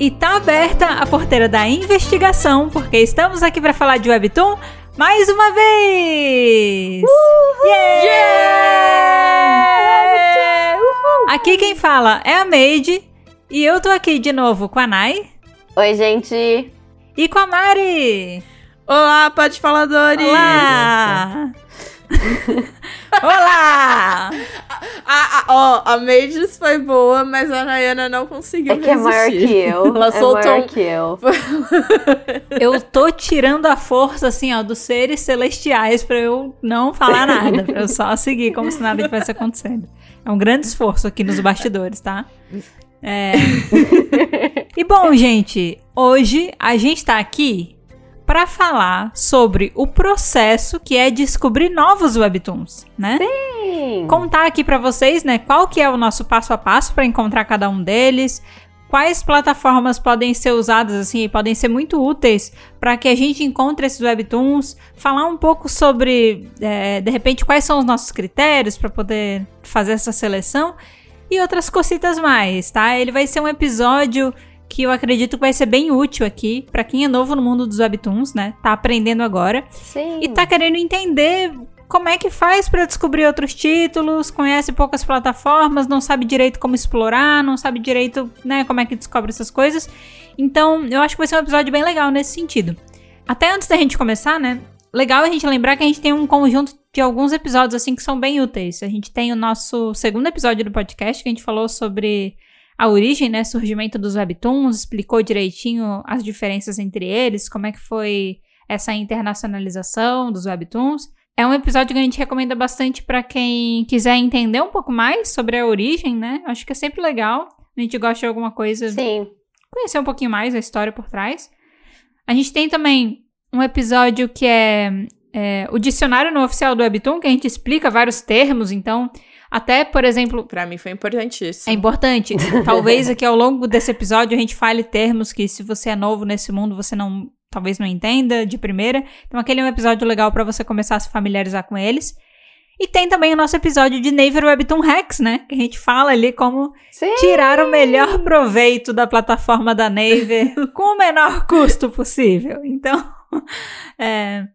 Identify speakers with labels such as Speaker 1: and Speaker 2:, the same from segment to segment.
Speaker 1: E tá aberta a porteira da investigação, porque estamos aqui para falar de Webtoon mais uma vez! Uhul! Yeah! yeah! Aqui quem fala é a Made e eu tô aqui de novo com a Nai.
Speaker 2: Oi, gente!
Speaker 1: E com a Mari!
Speaker 3: Olá, pode faladores!
Speaker 1: Olá! Olá!
Speaker 3: a, a, ó, a Mages foi boa, mas a Nayana não conseguiu
Speaker 2: É que resistir. é maior que eu. Ela é soltou maior que eu.
Speaker 1: eu tô tirando a força, assim, ó, dos seres celestiais pra eu não falar nada. Pra eu só seguir como se nada tivesse acontecendo. É um grande esforço aqui nos bastidores, tá? É... e bom, gente, hoje a gente tá aqui para falar sobre o processo que é descobrir novos webtoons, né?
Speaker 2: Sim.
Speaker 1: Contar aqui para vocês, né, qual que é o nosso passo a passo para encontrar cada um deles, quais plataformas podem ser usadas assim, podem ser muito úteis para que a gente encontre esses webtoons, falar um pouco sobre, é, de repente, quais são os nossos critérios para poder fazer essa seleção e outras cositas mais, tá? Ele vai ser um episódio que eu acredito que vai ser bem útil aqui para quem é novo no mundo dos webtoons, né? Tá aprendendo agora.
Speaker 2: Sim.
Speaker 1: E tá querendo entender como é que faz para descobrir outros títulos, conhece poucas plataformas, não sabe direito como explorar, não sabe direito, né, como é que descobre essas coisas. Então, eu acho que vai ser um episódio bem legal nesse sentido. Até antes da gente começar, né? Legal a gente lembrar que a gente tem um conjunto de alguns episódios assim que são bem úteis. A gente tem o nosso segundo episódio do podcast que a gente falou sobre a origem, né, surgimento dos webtoons, explicou direitinho as diferenças entre eles, como é que foi essa internacionalização dos webtoons. É um episódio que a gente recomenda bastante para quem quiser entender um pouco mais sobre a origem, né? Acho que é sempre legal. A gente gosta de alguma coisa.
Speaker 2: Sim.
Speaker 1: Conhecer um pouquinho mais a história por trás. A gente tem também um episódio que é, é o dicionário no oficial do Webtoon, que a gente explica vários termos, então até, por exemplo.
Speaker 3: Para mim foi importantíssimo.
Speaker 1: É importante. Talvez aqui ao longo desse episódio a gente fale termos que, se você é novo nesse mundo, você não. Talvez não entenda de primeira. Então, aquele é um episódio legal para você começar a se familiarizar com eles. E tem também o nosso episódio de Naver Webtoon Hacks, né? Que a gente fala ali como
Speaker 2: Sim.
Speaker 1: tirar o melhor proveito da plataforma da Naver com o menor custo possível. Então, é,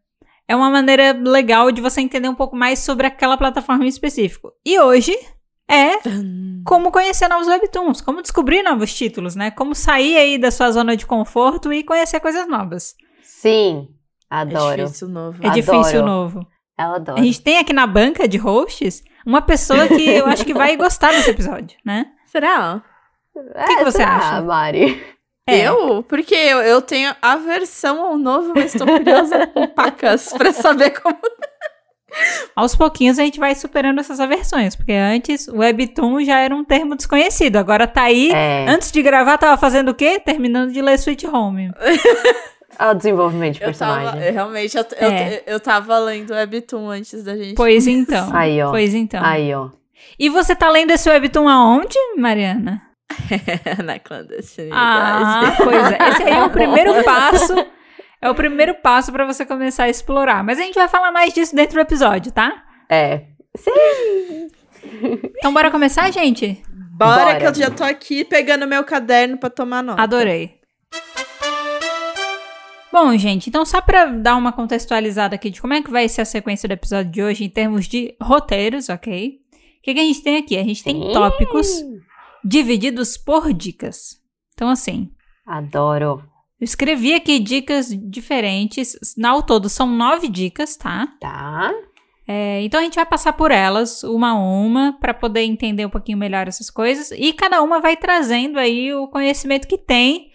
Speaker 1: é uma maneira legal de você entender um pouco mais sobre aquela plataforma em específico. E hoje é como conhecer novos webtoons, como descobrir novos títulos, né? Como sair aí da sua zona de conforto e conhecer coisas novas.
Speaker 2: Sim, adoro.
Speaker 3: É difícil novo.
Speaker 1: É
Speaker 2: Adoro.
Speaker 1: difícil novo.
Speaker 2: Eu adoro.
Speaker 1: A gente tem aqui na banca de hosts uma pessoa que eu acho que vai gostar desse episódio, né?
Speaker 3: Será?
Speaker 2: O
Speaker 1: que que você acha?
Speaker 2: Mari?
Speaker 1: É.
Speaker 3: Eu? Porque eu, eu tenho aversão ao novo, mas tô curiosa com pacas pra saber como.
Speaker 1: Aos pouquinhos a gente vai superando essas aversões, porque antes o Webtoon já era um termo desconhecido, agora tá aí.
Speaker 2: É.
Speaker 1: Antes de gravar, tava fazendo o quê? Terminando de ler Sweet Home.
Speaker 2: É o desenvolvimento de
Speaker 3: Eu
Speaker 2: personagem.
Speaker 3: tava, eu, realmente, eu, eu,
Speaker 1: É.
Speaker 3: eu tava lendo Webtoon antes da gente.
Speaker 1: Pois então.
Speaker 2: Aí, ó.
Speaker 1: Pois então.
Speaker 2: Aí, ó.
Speaker 1: E você tá lendo esse Webtoon aonde, Mariana?
Speaker 3: Na clandestinidade.
Speaker 1: Ah, pois é. Esse aí é o primeiro passo. É o primeiro passo pra você começar a explorar. Mas a gente vai falar mais disso dentro do episódio, tá?
Speaker 2: É. Sim.
Speaker 1: Então bora começar, gente?
Speaker 3: Bora,
Speaker 2: Bora.
Speaker 3: que eu já tô aqui pegando meu caderno pra tomar nota.
Speaker 1: Adorei. Bom, gente, então só pra dar uma contextualizada aqui de como é que vai ser a sequência do episódio de hoje em termos de roteiros, ok? O que, que a gente tem aqui? A gente tem
Speaker 2: Sim.
Speaker 1: tópicos divididos por dicas. Então, assim,
Speaker 2: Adoro.
Speaker 1: eu escrevi aqui dicas diferentes. Ao todo são nove dicas, tá?
Speaker 2: Tá.
Speaker 1: É, então a gente vai passar por elas uma a uma para poder entender um pouquinho melhor essas coisas e cada uma vai trazendo aí o conhecimento que tem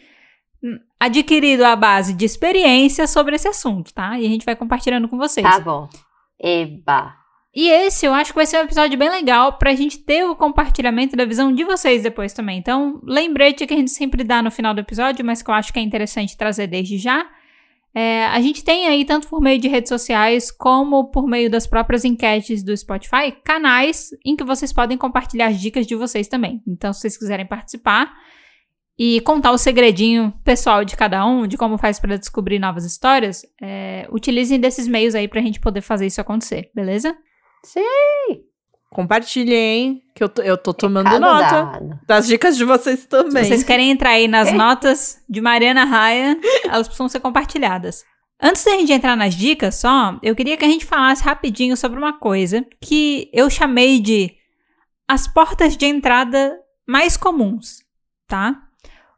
Speaker 1: hum, adquirido à base de experiência sobre esse assunto, tá? E a gente vai compartilhando com vocês.
Speaker 2: Tá bom. Eba.
Speaker 1: E esse eu acho que vai ser um episódio bem legal pra gente ter o compartilhamento da visão de vocês depois também. Então, lembrete que a gente sempre dá no final do episódio, mas que eu acho que é interessante trazer desde já. É, a gente tem aí, tanto por meio de redes sociais, como por meio das próprias enquetes do Spotify, canais em que vocês podem compartilhar as dicas de vocês também. Então, se vocês quiserem participar e contar o segredinho pessoal de cada um, de como faz pra descobrir novas histórias, é, utilizem desses meios aí pra gente poder fazer isso acontecer, beleza?
Speaker 2: Sim.
Speaker 3: Compartilhem, que eu tô, eu tô tomando
Speaker 2: Recado
Speaker 3: nota
Speaker 2: dado.
Speaker 3: das dicas de vocês também.
Speaker 1: Se vocês querem entrar aí nas notas de Mariana Raia, elas precisam ser compartilhadas. Antes da gente entrar nas dicas só, eu queria que a gente falasse rapidinho sobre uma coisa que eu chamei de as portas de entrada mais comuns, tá?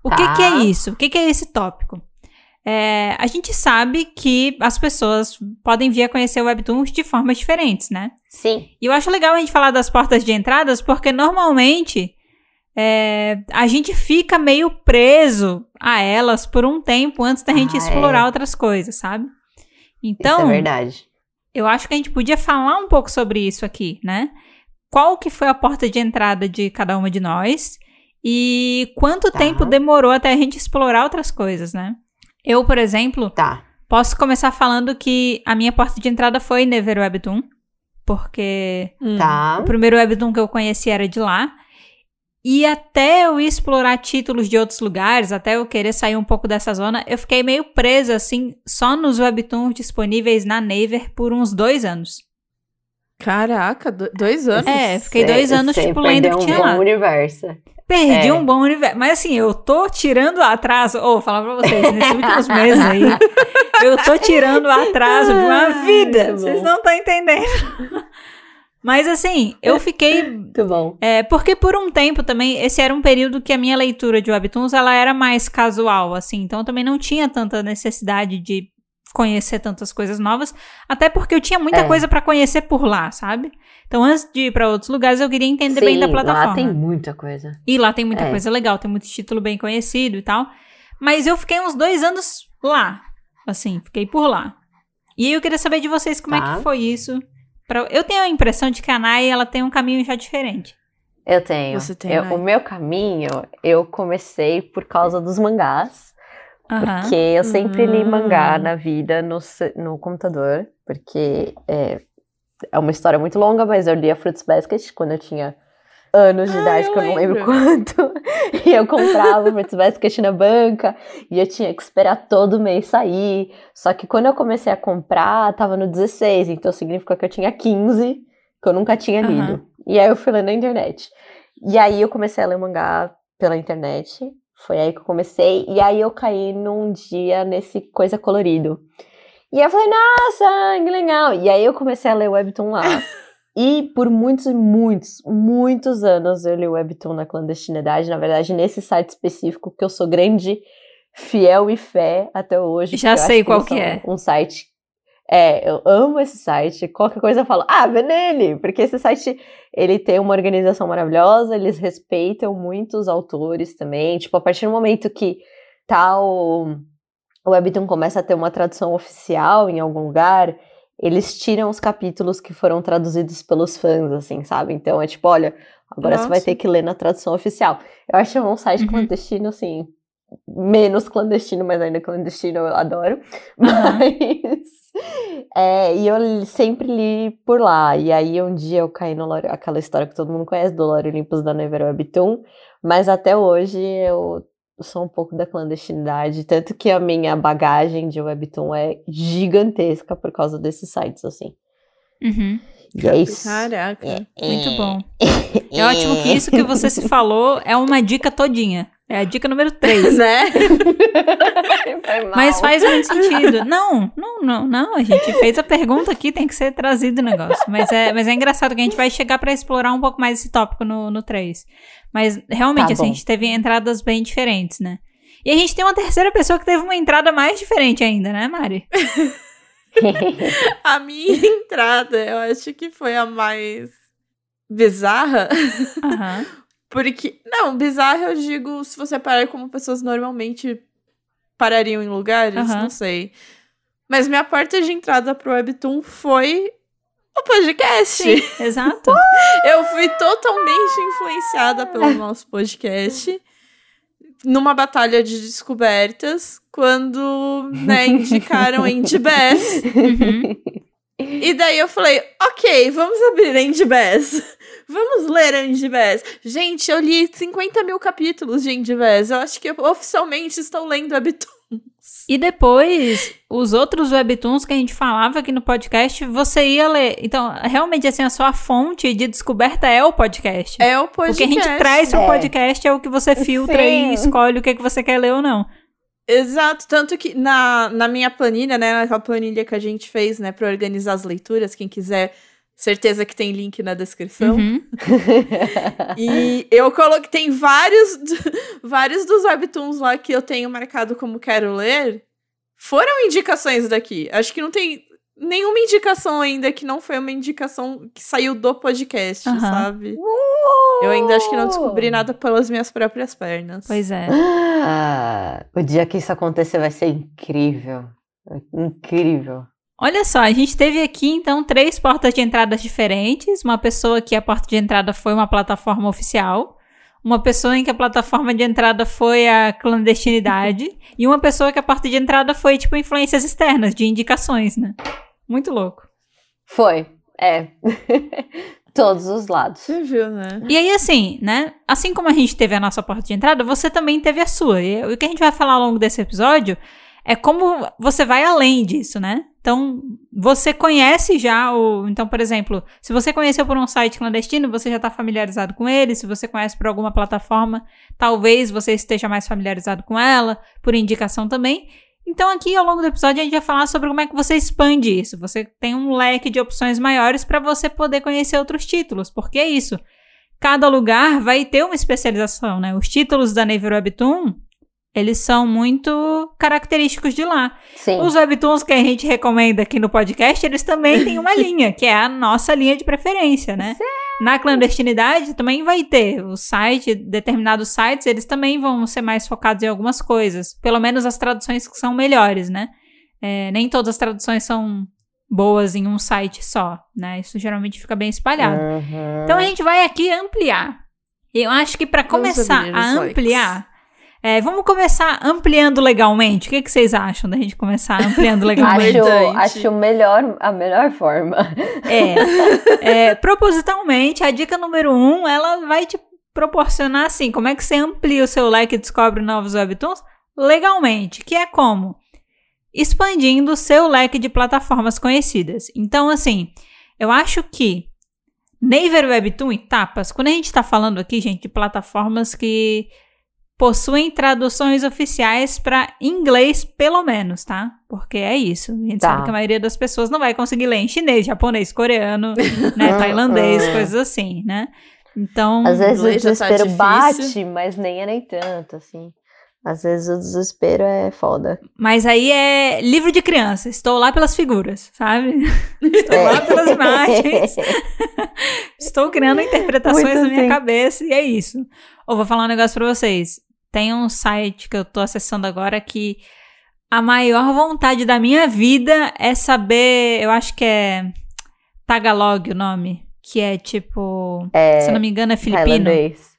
Speaker 1: O que,
Speaker 2: Tá.
Speaker 1: que é isso? O que, que é esse tópico? É, a gente sabe que as pessoas podem vir a conhecer o Webtoons de formas diferentes, né?
Speaker 2: Sim.
Speaker 1: E eu acho legal a gente falar das portas de entradas, porque normalmente é, a gente fica meio preso a elas por um tempo antes da gente
Speaker 2: Ah,
Speaker 1: explorar
Speaker 2: é.
Speaker 1: outras coisas, sabe?
Speaker 2: Isso
Speaker 1: Então,
Speaker 2: é verdade.
Speaker 1: eu acho que a gente podia falar um pouco sobre isso aqui, né? Qual que foi a porta de entrada de cada uma de nós e quanto
Speaker 2: Tá.
Speaker 1: tempo demorou até a gente explorar outras coisas, né? Eu, por exemplo,
Speaker 2: Tá.
Speaker 1: posso começar falando que a minha porta de entrada foi Never Webtoon, porque
Speaker 3: Hum.
Speaker 2: Tá.
Speaker 1: o primeiro webtoon que eu conheci era de lá. E até eu ir explorar títulos de outros lugares, até eu querer sair um pouco dessa zona, eu fiquei meio presa, assim, só nos webtoons disponíveis na Naver por uns dois anos.
Speaker 3: Caraca, do- dois anos?
Speaker 1: É, fiquei dois anos, tipo, lendo que
Speaker 2: um
Speaker 1: tinha
Speaker 2: bom
Speaker 1: lá.
Speaker 2: universo.
Speaker 1: Perdi
Speaker 2: É.
Speaker 1: um bom universo. Mas assim, eu tô tirando atraso. Ô, vou falar pra vocês, nesses últimos meses aí, eu tô tirando atraso de uma vida. Vocês não estão entendendo. Mas assim, eu fiquei
Speaker 2: Muito bom.
Speaker 1: É, porque por um tempo também, esse era um período que a minha leitura de webtoons, ela era mais casual, assim, então eu também não tinha tanta necessidade de conhecer tantas coisas novas, até porque eu tinha muita
Speaker 2: É.
Speaker 1: coisa pra conhecer por lá, sabe? Então antes de ir pra outros lugares, eu queria entender bem da
Speaker 2: Sim,
Speaker 1: plataforma.
Speaker 2: Lá tem muita coisa.
Speaker 1: E lá tem muita
Speaker 2: É.
Speaker 1: coisa legal, tem muito título bem conhecido e tal. Mas eu fiquei uns dois anos lá, assim, fiquei por lá. E aí eu queria saber de vocês como é
Speaker 2: Tá.
Speaker 1: que foi isso. Pra... Eu tenho a impressão de que a Nai, ela tem um caminho já diferente.
Speaker 2: Eu tenho.
Speaker 3: Você tem,
Speaker 2: Eu-
Speaker 3: né?
Speaker 2: o meu caminho, eu comecei por causa dos mangás. Porque eu sempre li
Speaker 3: Hum.
Speaker 2: mangá na vida no, no computador. Porque é, é uma história muito longa, mas eu lia Fruits Basket quando eu tinha anos de
Speaker 3: Ah,
Speaker 2: idade,
Speaker 3: eu
Speaker 2: que eu não lembro
Speaker 3: lembro.
Speaker 2: quanto. E eu comprava Fruits Basket na banca. E eu tinha que esperar todo mês sair. Só que quando eu comecei a comprar, tava no 16. Então significa que eu tinha 15, que eu nunca tinha lido. E aí eu fui ler na internet. E aí eu comecei a ler mangá pela internet. Foi aí que eu comecei. E aí eu caí num dia nesse coisa colorido. E aí eu falei, nossa, que legal. E aí eu comecei a ler Webtoon lá. e por muitos e muitos, muitos anos eu li Webtoon na clandestinidade. Na verdade, nesse site específico, que eu sou grande, fiel e fé até hoje.
Speaker 1: Já sei qual que é.
Speaker 2: Um site. É, eu amo esse site. Qualquer coisa eu falo, ah, vê nele. Porque esse site, ele tem uma organização maravilhosa, eles respeitam muito os autores também. Tipo, a partir do momento que tal o Webtoon começa a ter uma tradução oficial em algum lugar, eles tiram os capítulos que foram traduzidos pelos fãs, assim, sabe? Então é tipo, olha, agora você vai
Speaker 3: Nossa.
Speaker 2: ter que ler na tradução oficial. Eu acho um site
Speaker 1: Uhum.
Speaker 2: clandestino, assim, menos clandestino, mas ainda clandestino eu adoro.
Speaker 1: Aham.
Speaker 2: Mas. É, e eu sempre li por lá. E aí um dia eu caí no Lore, aquela história que todo mundo conhece do Lore Olympus da Never Webtoon. Mas até hoje eu sou um pouco da clandestinidade. Tanto que a minha bagagem de Webtoon é gigantesca por causa desses sites, assim.
Speaker 1: Uhum.
Speaker 2: E é isso.
Speaker 3: Caraca.
Speaker 1: Muito bom. É ótimo que isso que você se falou é uma dica todinha. É a dica número 3.
Speaker 3: Né?
Speaker 1: Mas faz muito sentido. Não, não, não, não. A gente fez a pergunta aqui, tem que ser trazido o negócio. Mas é, mas é engraçado que a gente vai chegar pra explorar um pouco mais esse tópico no, no 3. Mas realmente,
Speaker 2: Tá
Speaker 1: assim, a gente teve entradas bem diferentes, né? E a gente tem uma terceira pessoa que teve uma entrada mais diferente ainda, né, Mari?
Speaker 3: A minha entrada, eu acho que foi a mais bizarra.
Speaker 1: Aham.
Speaker 3: Porque. Não, bizarra eu digo se você parar como pessoas normalmente parariam em lugares, não sei. Mas minha porta de entrada pro Webtoon foi o podcast.
Speaker 1: Sim, exato.
Speaker 3: Eu fui totalmente influenciada pelo nosso podcast numa batalha de descobertas quando né, indicaram Indie Bass.
Speaker 1: Uhum.
Speaker 3: E daí eu falei, ok, vamos abrir Indie Bass. Vamos ler Indie Bass. Gente, eu li 50 mil capítulos de Indie Bass. Eu acho que eu oficialmente estou lendo Webtoons.
Speaker 1: E depois, os outros webtoons que a gente falava aqui no podcast, você ia ler. Então, realmente, assim, a sua fonte de descoberta é o podcast.
Speaker 3: É o podcast.
Speaker 1: O que a gente traz pro
Speaker 2: É.
Speaker 1: podcast é o que você filtra
Speaker 2: Sim.
Speaker 1: e escolhe o que, que você quer ler ou não.
Speaker 3: Exato, tanto que na, na minha planilha, né, naquela planilha que a gente fez, né, pra organizar as leituras, quem quiser, certeza que tem link na descrição.
Speaker 1: Uhum.
Speaker 3: E eu coloquei, tem vários, vários dos webtoons lá que eu tenho marcado como quero ler, foram indicações daqui. Acho que não tem nenhuma indicação ainda que não foi uma indicação que saiu do podcast, sabe? Eu ainda acho que não descobri nada pelas minhas próprias pernas.
Speaker 1: Pois é.
Speaker 2: Ah, o dia que isso acontecer vai ser incrível. Incrível.
Speaker 1: Olha só, a gente teve aqui então três portas de entradas diferentes. Uma pessoa que a porta de entrada foi uma plataforma oficial, uma pessoa em que a plataforma de entrada foi a clandestinidade e uma pessoa que a porta de entrada foi tipo influências externas, de indicações, né? Muito louco.
Speaker 2: Foi, é. Todos os lados.
Speaker 3: Você viu, né?
Speaker 1: E aí, assim, né? Assim como a gente teve a nossa porta de entrada, você também teve a sua. E o que a gente vai falar ao longo desse episódio é como você vai além disso, né? Então, você conhece já o. Então, por exemplo, se você conheceu por um site clandestino, você já está familiarizado com ele. Se você conhece por alguma plataforma, talvez você esteja mais familiarizado com ela, por indicação também. Então, aqui ao longo do episódio, a gente vai falar sobre como é que você expande isso. Você tem um leque de opções maiores para você poder conhecer outros títulos, porque é isso. Cada lugar vai ter uma especialização, né? Os títulos da Naver Webtoon, eles são muito característicos de lá.
Speaker 2: Sim.
Speaker 1: Os webtoons que a gente recomenda aqui no podcast, eles também têm uma linha, que é a nossa linha de preferência, né? Na clandestinidade também vai ter o site, determinados sites, eles também vão ser mais focados em algumas coisas. Pelo menos as traduções que são melhores, né? É, nem todas as traduções são boas em um site só, né? Isso geralmente fica bem espalhado.
Speaker 2: Uhum.
Speaker 1: Então a gente vai aqui ampliar. Eu acho que para começar a ampliar, é, vamos começar ampliando legalmente. O que, que vocês acham da gente começar ampliando legalmente?
Speaker 2: Acho, acho melhor, a melhor forma.
Speaker 1: É, é, propositalmente, a dica número um, ela vai te proporcionar assim, como é que você amplia o seu leque e descobre novos webtoons? Legalmente, que é como? Expandindo o seu leque de plataformas conhecidas. Então, assim, eu acho que Naver Webtoon e Tapas, quando a gente está falando aqui, gente, de plataformas que possuem traduções oficiais para inglês, pelo menos, tá? Porque é isso. A gente
Speaker 2: Tá.
Speaker 1: sabe que a maioria das pessoas não vai conseguir ler em chinês, japonês, coreano, né, tailandês,
Speaker 2: hum.
Speaker 1: coisas assim, né? Então,
Speaker 2: Às vezes o
Speaker 3: tá
Speaker 2: desespero
Speaker 3: difícil.
Speaker 2: bate, mas nem é nem tanto, assim. Às vezes o desespero é foda.
Speaker 1: mas aí é livro de criança. Estou lá pelas figuras, sabe? Estou lá pelas imagens. Estou criando interpretações
Speaker 2: Muito
Speaker 1: na minha
Speaker 2: assim.
Speaker 1: cabeça e é isso. Ou vou falar um negócio pra vocês. Tem um site que eu tô acessando agora que a maior vontade da minha vida é saber, eu acho que é Tagalog o nome, que é tipo, se eu não me engano é filipino.
Speaker 2: Tailandês.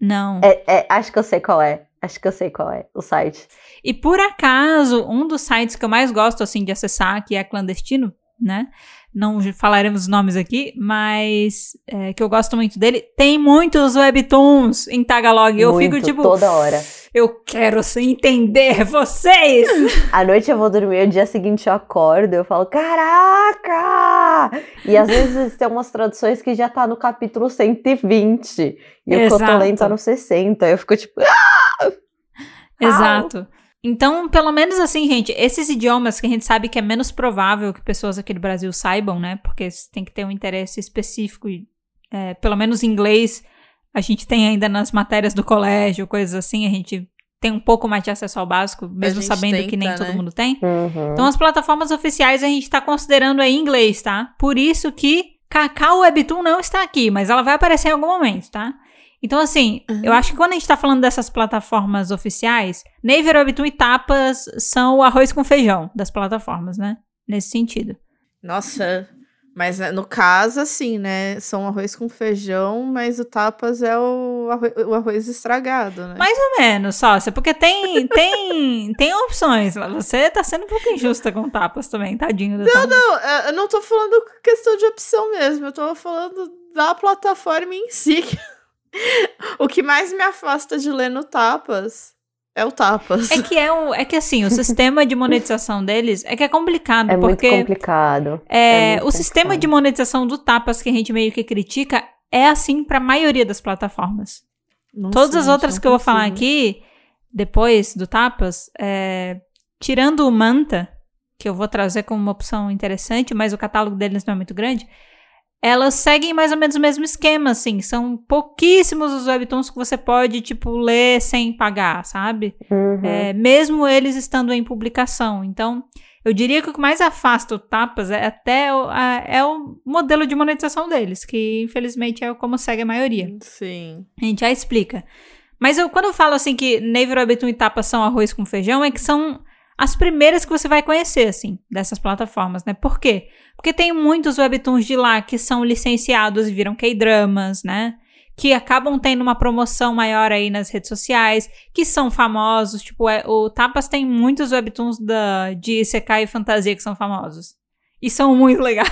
Speaker 1: Não.
Speaker 2: É, é, acho que eu sei qual é. Acho que eu sei qual é o site.
Speaker 1: E por acaso, um dos sites que eu mais gosto assim de acessar, que é clandestino, né? Não falaremos os nomes aqui, mas é, que eu gosto muito dele, tem muitos webtoons em Tagalog. Eu
Speaker 2: Muito,
Speaker 1: fico tipo,
Speaker 2: toda hora.
Speaker 1: eu quero assim, entender vocês.
Speaker 2: À noite eu vou dormir, o dia seguinte eu acordo, eu falo, caraca! E às vezes tem umas traduções que já tá no capítulo 120. E o tô
Speaker 1: Exato.
Speaker 2: lendo tá no 60. Eu fico tipo,
Speaker 1: Exato. Então, pelo menos assim, gente, esses idiomas que a gente sabe que é menos provável que pessoas aqui do Brasil saibam, né? Porque tem que ter um interesse específico e, é, pelo menos inglês, a gente tem ainda nas matérias do colégio, coisas assim, a gente tem um pouco mais de acesso ao básico, mesmo sabendo que nem
Speaker 3: tenta,
Speaker 1: todo
Speaker 3: né?
Speaker 1: mundo tem.
Speaker 2: uhum.
Speaker 1: Então, as plataformas oficiais a gente tá considerando aí em inglês, tá? Por isso que Cacau Webtoon não está aqui, mas ela vai aparecer em algum momento, tá? Então, assim,
Speaker 3: Uhum.
Speaker 1: eu acho que quando a gente tá falando dessas plataformas oficiais, Naver, Webtoon e Tapas são o arroz com feijão das plataformas, né? Nesse sentido.
Speaker 3: Nossa, mas né, no caso, assim, né? São arroz com feijão, mas o tapas é o arroz, o arroz estragado, né?
Speaker 1: Mais ou menos, sócia, porque tem, tem, tem opções. Você tá sendo um pouco injusta com Tapas também, tadinho do Tapas.
Speaker 3: Não, é, eu não tô falando questão de opção mesmo, eu tô falando da plataforma em si. o que mais me afasta de ler no Tapas é o Tapas.
Speaker 1: É que é, um, é que assim, o sistema de monetização deles é que é complicado,
Speaker 2: É muito
Speaker 1: porque
Speaker 2: complicado.
Speaker 1: é,
Speaker 2: é muito
Speaker 1: o sistema
Speaker 2: complicado.
Speaker 1: de monetização do Tapas que a gente meio que critica é assim pra maioria das plataformas.
Speaker 3: Nossa,
Speaker 1: Todas as outras
Speaker 3: não
Speaker 1: que eu vou falar aqui, depois do Tapas, é, tirando o Manta, que eu vou trazer como uma opção interessante, mas o catálogo deles não é muito grande, elas seguem mais ou menos o mesmo esquema, assim. São pouquíssimos os webtoons que você pode, tipo, ler sem pagar, sabe?
Speaker 2: Uhum.
Speaker 1: É, mesmo eles estando em publicação. Então, eu diria que o que mais afasta o Tapas é até o, a- é o modelo de monetização deles, que infelizmente é como segue a maioria.
Speaker 3: Sim.
Speaker 1: A gente já explica. Mas eu, quando eu falo assim que Naver Webtoon e Tapas são arroz com feijão, é que são as primeiras que você vai conhecer, assim, dessas plataformas, né? Por quê? Porque tem muitos webtoons de lá que são licenciados e viram K-dramas, né? Que acabam tendo uma promoção maior aí nas redes sociais, que são famosos. Tipo, é- o Tapas tem muitos webtoons da, de Isekai e fantasia que são famosos. E são muito legais.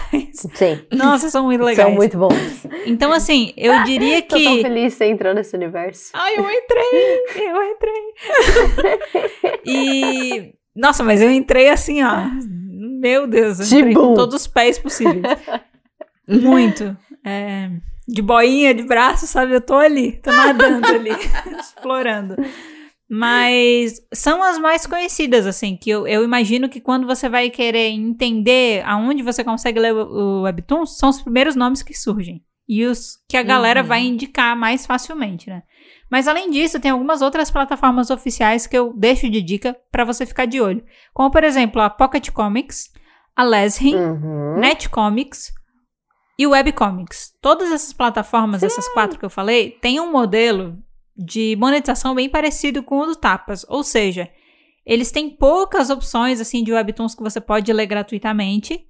Speaker 2: Sim.
Speaker 1: Nossa, são muito legais.
Speaker 2: São muito bons.
Speaker 1: Então, assim, eu diria
Speaker 2: Tô tão
Speaker 1: que.
Speaker 2: feliz que você entrou nesse universo.
Speaker 1: Ai, eu entrei! Eu entrei! e. Nossa, mas eu entrei assim, ó. Meu Deus, eu entrei com todos os pés possíveis. Muito. É, de boinha, de braço, sabe? Eu tô ali, tô nadando ali, explorando. Mas são as mais conhecidas, assim, que eu, eu imagino que quando você vai querer entender aonde você consegue ler o, o Webtoon, são os primeiros nomes que surgem. E os que a galera
Speaker 3: Uhum.
Speaker 1: vai indicar mais facilmente, né? Mas além disso, tem algumas outras plataformas oficiais que eu deixo de dica pra você ficar de olho. Como, por exemplo, a Pocket Comics, a Leshin,
Speaker 2: Uhum.
Speaker 1: Netcomics e Webcomics. Todas essas plataformas, essas quatro que eu falei, têm um modelo de monetização bem parecido com o do Tapas. Ou seja, eles têm poucas opções assim de webtoons que você pode ler gratuitamente.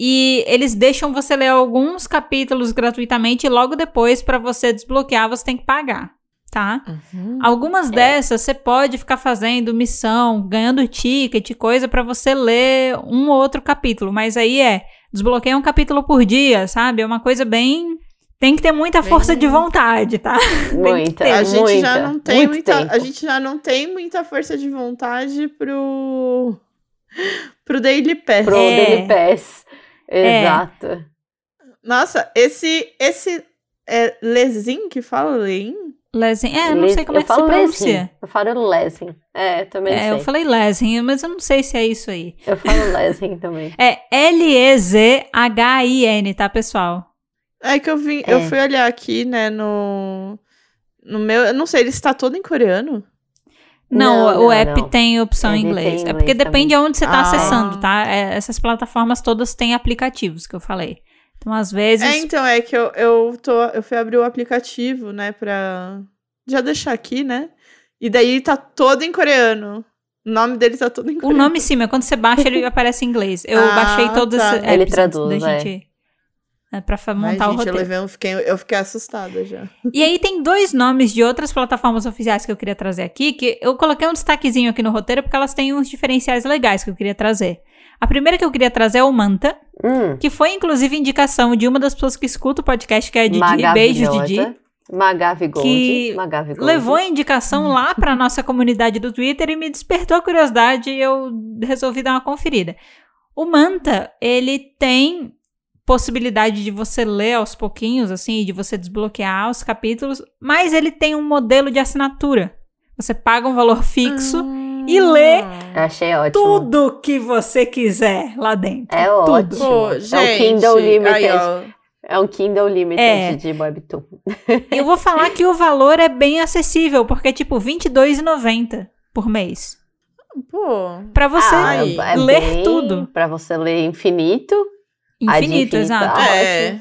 Speaker 1: E eles deixam você ler alguns capítulos gratuitamente e logo depois, para você desbloquear, você tem que pagar, tá?
Speaker 3: Uhum.
Speaker 1: Algumas dessas você pode ficar fazendo missão, ganhando ticket, coisa pra você ler um ou outro capítulo, mas aí é desbloqueia um capítulo por dia, sabe? É uma coisa bem tem que ter muita
Speaker 3: Bem-
Speaker 1: força de vontade, tá? Tem que
Speaker 2: Muita.
Speaker 1: ter.
Speaker 3: A gente
Speaker 2: muita,
Speaker 3: já não tem
Speaker 2: muito
Speaker 3: muita,
Speaker 2: tempo.
Speaker 3: a gente já não tem muita força de vontade pro pro Daily Pass.
Speaker 2: Pro
Speaker 1: É.
Speaker 2: Daily Pass.
Speaker 1: É.
Speaker 2: Exato.
Speaker 3: Nossa, esse esse é Lesin que fala Lein?
Speaker 1: Lesin, é, eu não
Speaker 2: Les-
Speaker 1: sei como
Speaker 2: eu
Speaker 1: é que se pronuncia.
Speaker 2: Lesin. Eu falo Lesin. É, também
Speaker 1: É, eu
Speaker 2: sei.
Speaker 1: falei Lesin, mas eu não sei se é isso aí.
Speaker 2: Eu falo Lesin também.
Speaker 1: É L-E-Z-H-I-N, tá, pessoal?
Speaker 3: É que eu vim,
Speaker 2: É.
Speaker 3: eu fui olhar aqui, né, no no meu, eu não sei, ele está todo em coreano?
Speaker 1: Não,
Speaker 2: Não,
Speaker 1: o
Speaker 2: não,
Speaker 1: app
Speaker 2: não.
Speaker 1: tem opção em inglês.
Speaker 2: tem
Speaker 1: é
Speaker 2: inglês
Speaker 1: porque
Speaker 2: também.
Speaker 1: depende de onde você tá
Speaker 3: Ah.
Speaker 1: acessando, tá? É, essas plataformas todas têm aplicativos que eu falei. Então, às vezes.
Speaker 3: É, então é que eu, eu tô, eu fui abrir o aplicativo, né, pra já deixar aqui, né? E daí tá todo em coreano. O nome dele tá todo em
Speaker 1: O
Speaker 3: coreano.
Speaker 1: nome sim, mas quando você baixa, ele aparece em inglês. Eu
Speaker 3: Ah,
Speaker 1: baixei todos
Speaker 3: tá.
Speaker 2: Ele traduz,
Speaker 1: da
Speaker 2: é.
Speaker 1: gente. É, pra fa-
Speaker 3: Ai,
Speaker 1: montar o
Speaker 3: gente, eu
Speaker 1: roteiro.
Speaker 3: levei, um- fiquei, eu fiquei assustada já.
Speaker 1: E aí tem dois nomes de outras plataformas oficiais que eu queria trazer aqui, que eu coloquei um destaquezinho aqui no roteiro porque elas têm uns diferenciais legais que eu queria trazer. A primeira que eu queria trazer é o Manta,
Speaker 2: Hum,
Speaker 1: que foi inclusive indicação de uma das pessoas que escuta o podcast, que é a Didi. Beijos,
Speaker 2: maravilhosa.
Speaker 1: Didi.
Speaker 2: Magavi Gold.
Speaker 1: Que
Speaker 2: Magavi Gold.
Speaker 1: Levou a indicação lá pra nossa comunidade do Twitter e me despertou a curiosidade e eu resolvi dar uma conferida. O Manta, ele tem possibilidade de você ler aos pouquinhos, assim, de você desbloquear os capítulos, mas ele tem um modelo de assinatura. Você paga um valor fixo e lê
Speaker 2: Eu achei ótimo.
Speaker 1: tudo que você quiser lá dentro.
Speaker 2: É
Speaker 1: tudo.
Speaker 2: ótimo.
Speaker 3: Pô,
Speaker 2: É o
Speaker 3: gente,
Speaker 2: Kindle Limited.
Speaker 3: aí,
Speaker 2: É um Kindle Limited
Speaker 1: É.
Speaker 2: de Webtoon.
Speaker 1: Eu vou falar que o valor é bem acessível, porque é tipo R$22,90 por mês.
Speaker 3: pô,
Speaker 1: Pra você
Speaker 2: Ah, é
Speaker 1: ler
Speaker 2: bem
Speaker 1: tudo.
Speaker 2: Pra você ler infinito.
Speaker 1: Infinito,
Speaker 2: infinito,
Speaker 1: exato.
Speaker 2: ah,
Speaker 3: é.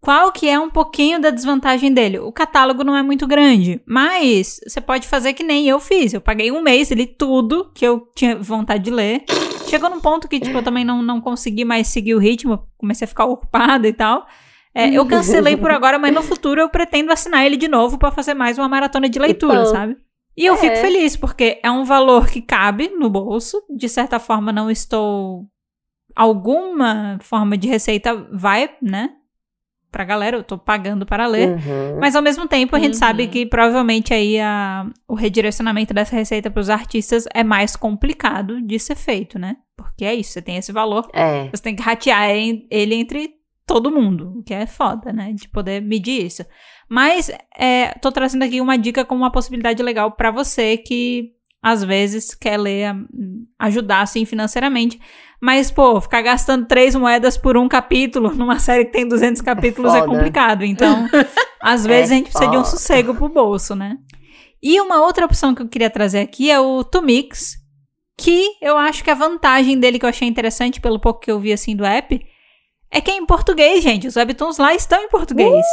Speaker 1: Qual que é um pouquinho da desvantagem dele? O catálogo não é muito grande, mas você pode fazer que nem eu fiz. Eu paguei um mês, li tudo que eu tinha vontade de ler. Chegou num ponto que, tipo, eu também não, não consegui mais seguir o ritmo, comecei a ficar ocupada e tal. É, eu cancelei por agora, mas no futuro eu pretendo assinar ele de novo pra fazer mais uma maratona de leitura,
Speaker 2: Então,
Speaker 1: sabe? E eu
Speaker 2: é.
Speaker 1: fico feliz, porque é um valor que cabe no bolso. De certa forma, não estou. Alguma forma de receita vai, né? Pra galera, eu tô pagando para ler.
Speaker 2: Uhum.
Speaker 1: Mas ao mesmo tempo, a gente
Speaker 3: Uhum.
Speaker 1: sabe que provavelmente aí a, o redirecionamento dessa receita pros artistas é mais complicado de ser feito, né? Porque é isso, você tem esse valor,
Speaker 2: É.
Speaker 1: você tem que ratear ele entre todo mundo, o que é foda, né? De poder medir isso. Mas é, tô trazendo aqui uma dica como uma possibilidade legal pra você que às vezes quer ler, hum, ajudar assim financeiramente. Mas, pô, ficar gastando três moedas por um capítulo numa série que tem 200 capítulos é,
Speaker 2: foda.
Speaker 1: complicado. Então, às vezes
Speaker 2: É
Speaker 1: a gente precisa de um
Speaker 2: foda.
Speaker 1: sossego pro bolso, né? E uma outra opção que eu queria trazer aqui é o Tumix, que eu acho que a vantagem dele que eu achei interessante pelo pouco que eu vi assim do app é que é em português, gente. Os webtoons lá estão em português.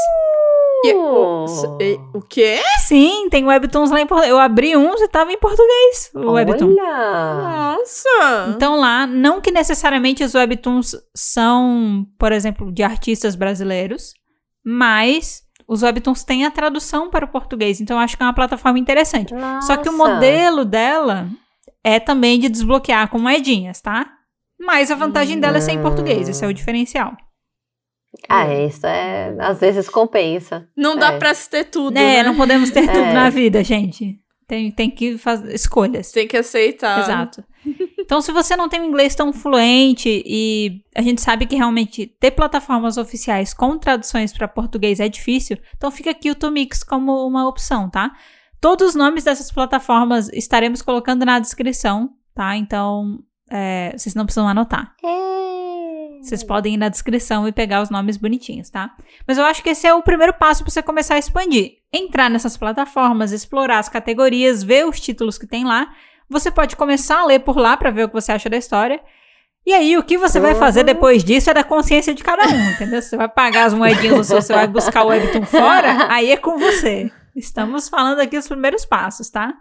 Speaker 3: E- o, e- o quê?
Speaker 1: Sim, tem webtoons lá em português. Eu abri uns e tava em português o webtoon.
Speaker 2: Olha!
Speaker 3: Nossa!
Speaker 1: Então lá, não que necessariamente os webtoons são, por exemplo, de artistas brasileiros, mas os webtoons têm a tradução para o português. Então eu acho que é uma plataforma interessante. Só que o
Speaker 2: Nossa.
Speaker 1: modelo dela é também de desbloquear com moedinhas, tá? Mas a vantagem dela é ser em português, esse é o diferencial.
Speaker 2: Ah, isso é. Às vezes compensa.
Speaker 3: Não dá
Speaker 2: É.
Speaker 3: pra se ter tudo,
Speaker 1: né,
Speaker 3: né?
Speaker 1: não podemos ter tudo
Speaker 2: É.
Speaker 1: na vida, gente. Tem, tem que fazer escolhas.
Speaker 3: Tem que aceitar.
Speaker 1: Exato. Então, se você não tem um inglês tão fluente e a gente sabe que realmente ter plataformas oficiais com traduções para português é difícil, então fica aqui o Tomix como uma opção, tá? Todos os nomes dessas plataformas estaremos colocando na descrição, tá? Então, é, vocês não precisam anotar. Vocês podem ir na descrição e pegar os nomes bonitinhos, tá? Mas eu acho que esse é o primeiro passo para você começar a expandir. Entrar nessas plataformas, explorar as categorias, ver os títulos que tem lá. Você pode começar a ler por lá para ver o que você acha da história. E aí, o que você vai fazer depois disso é da consciência de cada um, entendeu? Você vai pagar as moedinhas ou se você vai buscar o Webtoon fora, aí é com você. Estamos falando aqui os primeiros passos, tá?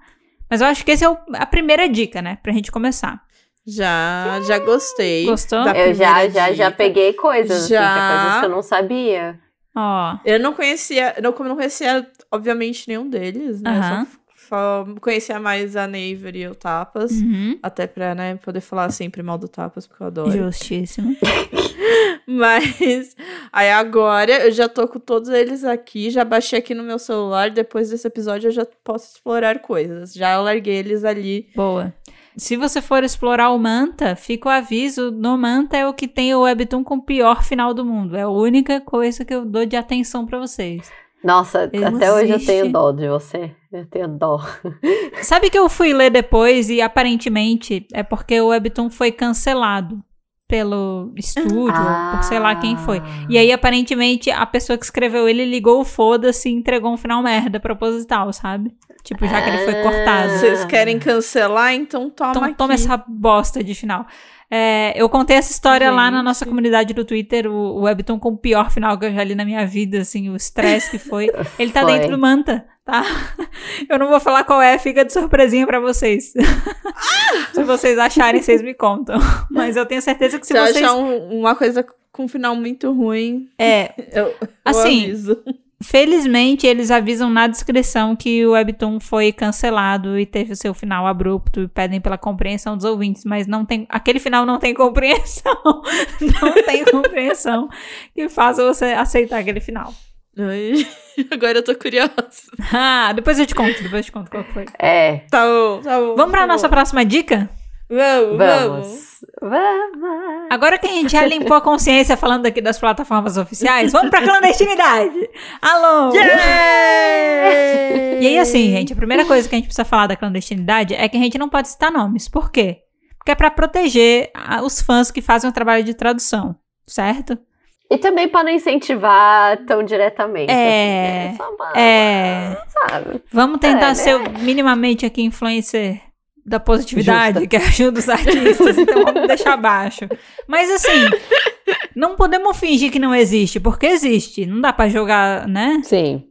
Speaker 1: Mas eu acho que esse é o- a primeira dica, né? Pra gente começar.
Speaker 3: Já, já gostei.
Speaker 1: Gostou?
Speaker 3: da
Speaker 2: Eu já, já, já peguei coisas, assim,
Speaker 3: Já.
Speaker 2: tinha coisas que eu não sabia.
Speaker 1: Ó.
Speaker 3: Eu não conhecia, não, como eu não conhecia, obviamente, nenhum deles, né?
Speaker 1: Aham.
Speaker 3: Só, só conhecia mais a Naver e o Tapas.
Speaker 1: Uhum.
Speaker 3: Até pra, né, poder falar sempre mal do Tapas, porque eu adoro.
Speaker 1: Justíssimo.
Speaker 3: Mas aí agora eu já tô com todos eles aqui, já baixei aqui no meu celular. Depois desse episódio eu já posso explorar coisas. Já larguei eles ali.
Speaker 1: Boa. Se você for explorar o Manta, fica o aviso, no Manta é o que tem o Webtoon com o pior final do mundo. É a única coisa que eu dou de atenção pra vocês.
Speaker 2: Nossa, até hoje eu
Speaker 1: Existe.
Speaker 2: tenho dó de você. Eu tenho dó.
Speaker 1: Sabe que eu fui ler depois e aparentemente é porque o Webtoon foi cancelado pelo estúdio, ou por sei lá quem foi. E aí, aparentemente, a pessoa que escreveu ele ligou o foda-se e entregou um final merda proposital, sabe? Tipo, já que ele foi cortado.
Speaker 3: Vocês querem cancelar? Então toma
Speaker 1: Então
Speaker 3: aqui.
Speaker 1: toma essa bosta de final. É, eu contei essa história lá na
Speaker 3: Gente.
Speaker 1: nossa comunidade do Twitter, o, o Webtoon com o pior final que eu já li na minha vida, assim, o estresse que foi. Ele tá
Speaker 2: Foi.
Speaker 1: dentro do Manta, tá? Eu não vou falar qual é, fica de surpresinha pra vocês. se vocês acharem, vocês me contam. Mas eu tenho certeza que se
Speaker 3: Se
Speaker 1: vocês...
Speaker 3: achar um- uma coisa com um final muito ruim,
Speaker 1: É,
Speaker 3: eu, eu
Speaker 1: Assim,
Speaker 3: aviso.
Speaker 1: Felizmente, eles avisam na descrição que o Webtoon foi cancelado e teve o seu final abrupto e pedem pela compreensão dos ouvintes, mas não tem. Aquele final não tem compreensão. não tem compreensão que faça você aceitar aquele final.
Speaker 3: Ai, agora eu tô curiosa.
Speaker 1: Ah, depois eu te conto, depois eu te conto qual que foi.
Speaker 2: É,
Speaker 3: Tá bom, tá bom.
Speaker 1: Vamos pra
Speaker 3: tá
Speaker 1: nossa
Speaker 3: bom.
Speaker 1: próxima dica?
Speaker 3: Vamos, vamos.
Speaker 2: vamos.
Speaker 1: Agora que a gente já limpou a consciência falando aqui das plataformas oficiais, vamos pra clandestinidade! Alô!
Speaker 3: Yeah!
Speaker 1: E aí, assim, gente, a primeira coisa que a gente precisa falar da clandestinidade é que a gente não pode citar nomes. Por quê? Porque é pra proteger a- os fãs que fazem o trabalho de tradução, certo?
Speaker 2: E também para não incentivar tão diretamente.
Speaker 1: É,
Speaker 2: assim, né? Só uma-
Speaker 1: é.
Speaker 2: Sabe?
Speaker 1: Vamos tentar
Speaker 2: É, né?
Speaker 1: ser minimamente aqui influencer da positividade, que ajuda os artistas, então vamos deixar abaixo. Mas assim, não podemos fingir que não existe, porque existe. Não dá pra jogar, né?
Speaker 2: Sim.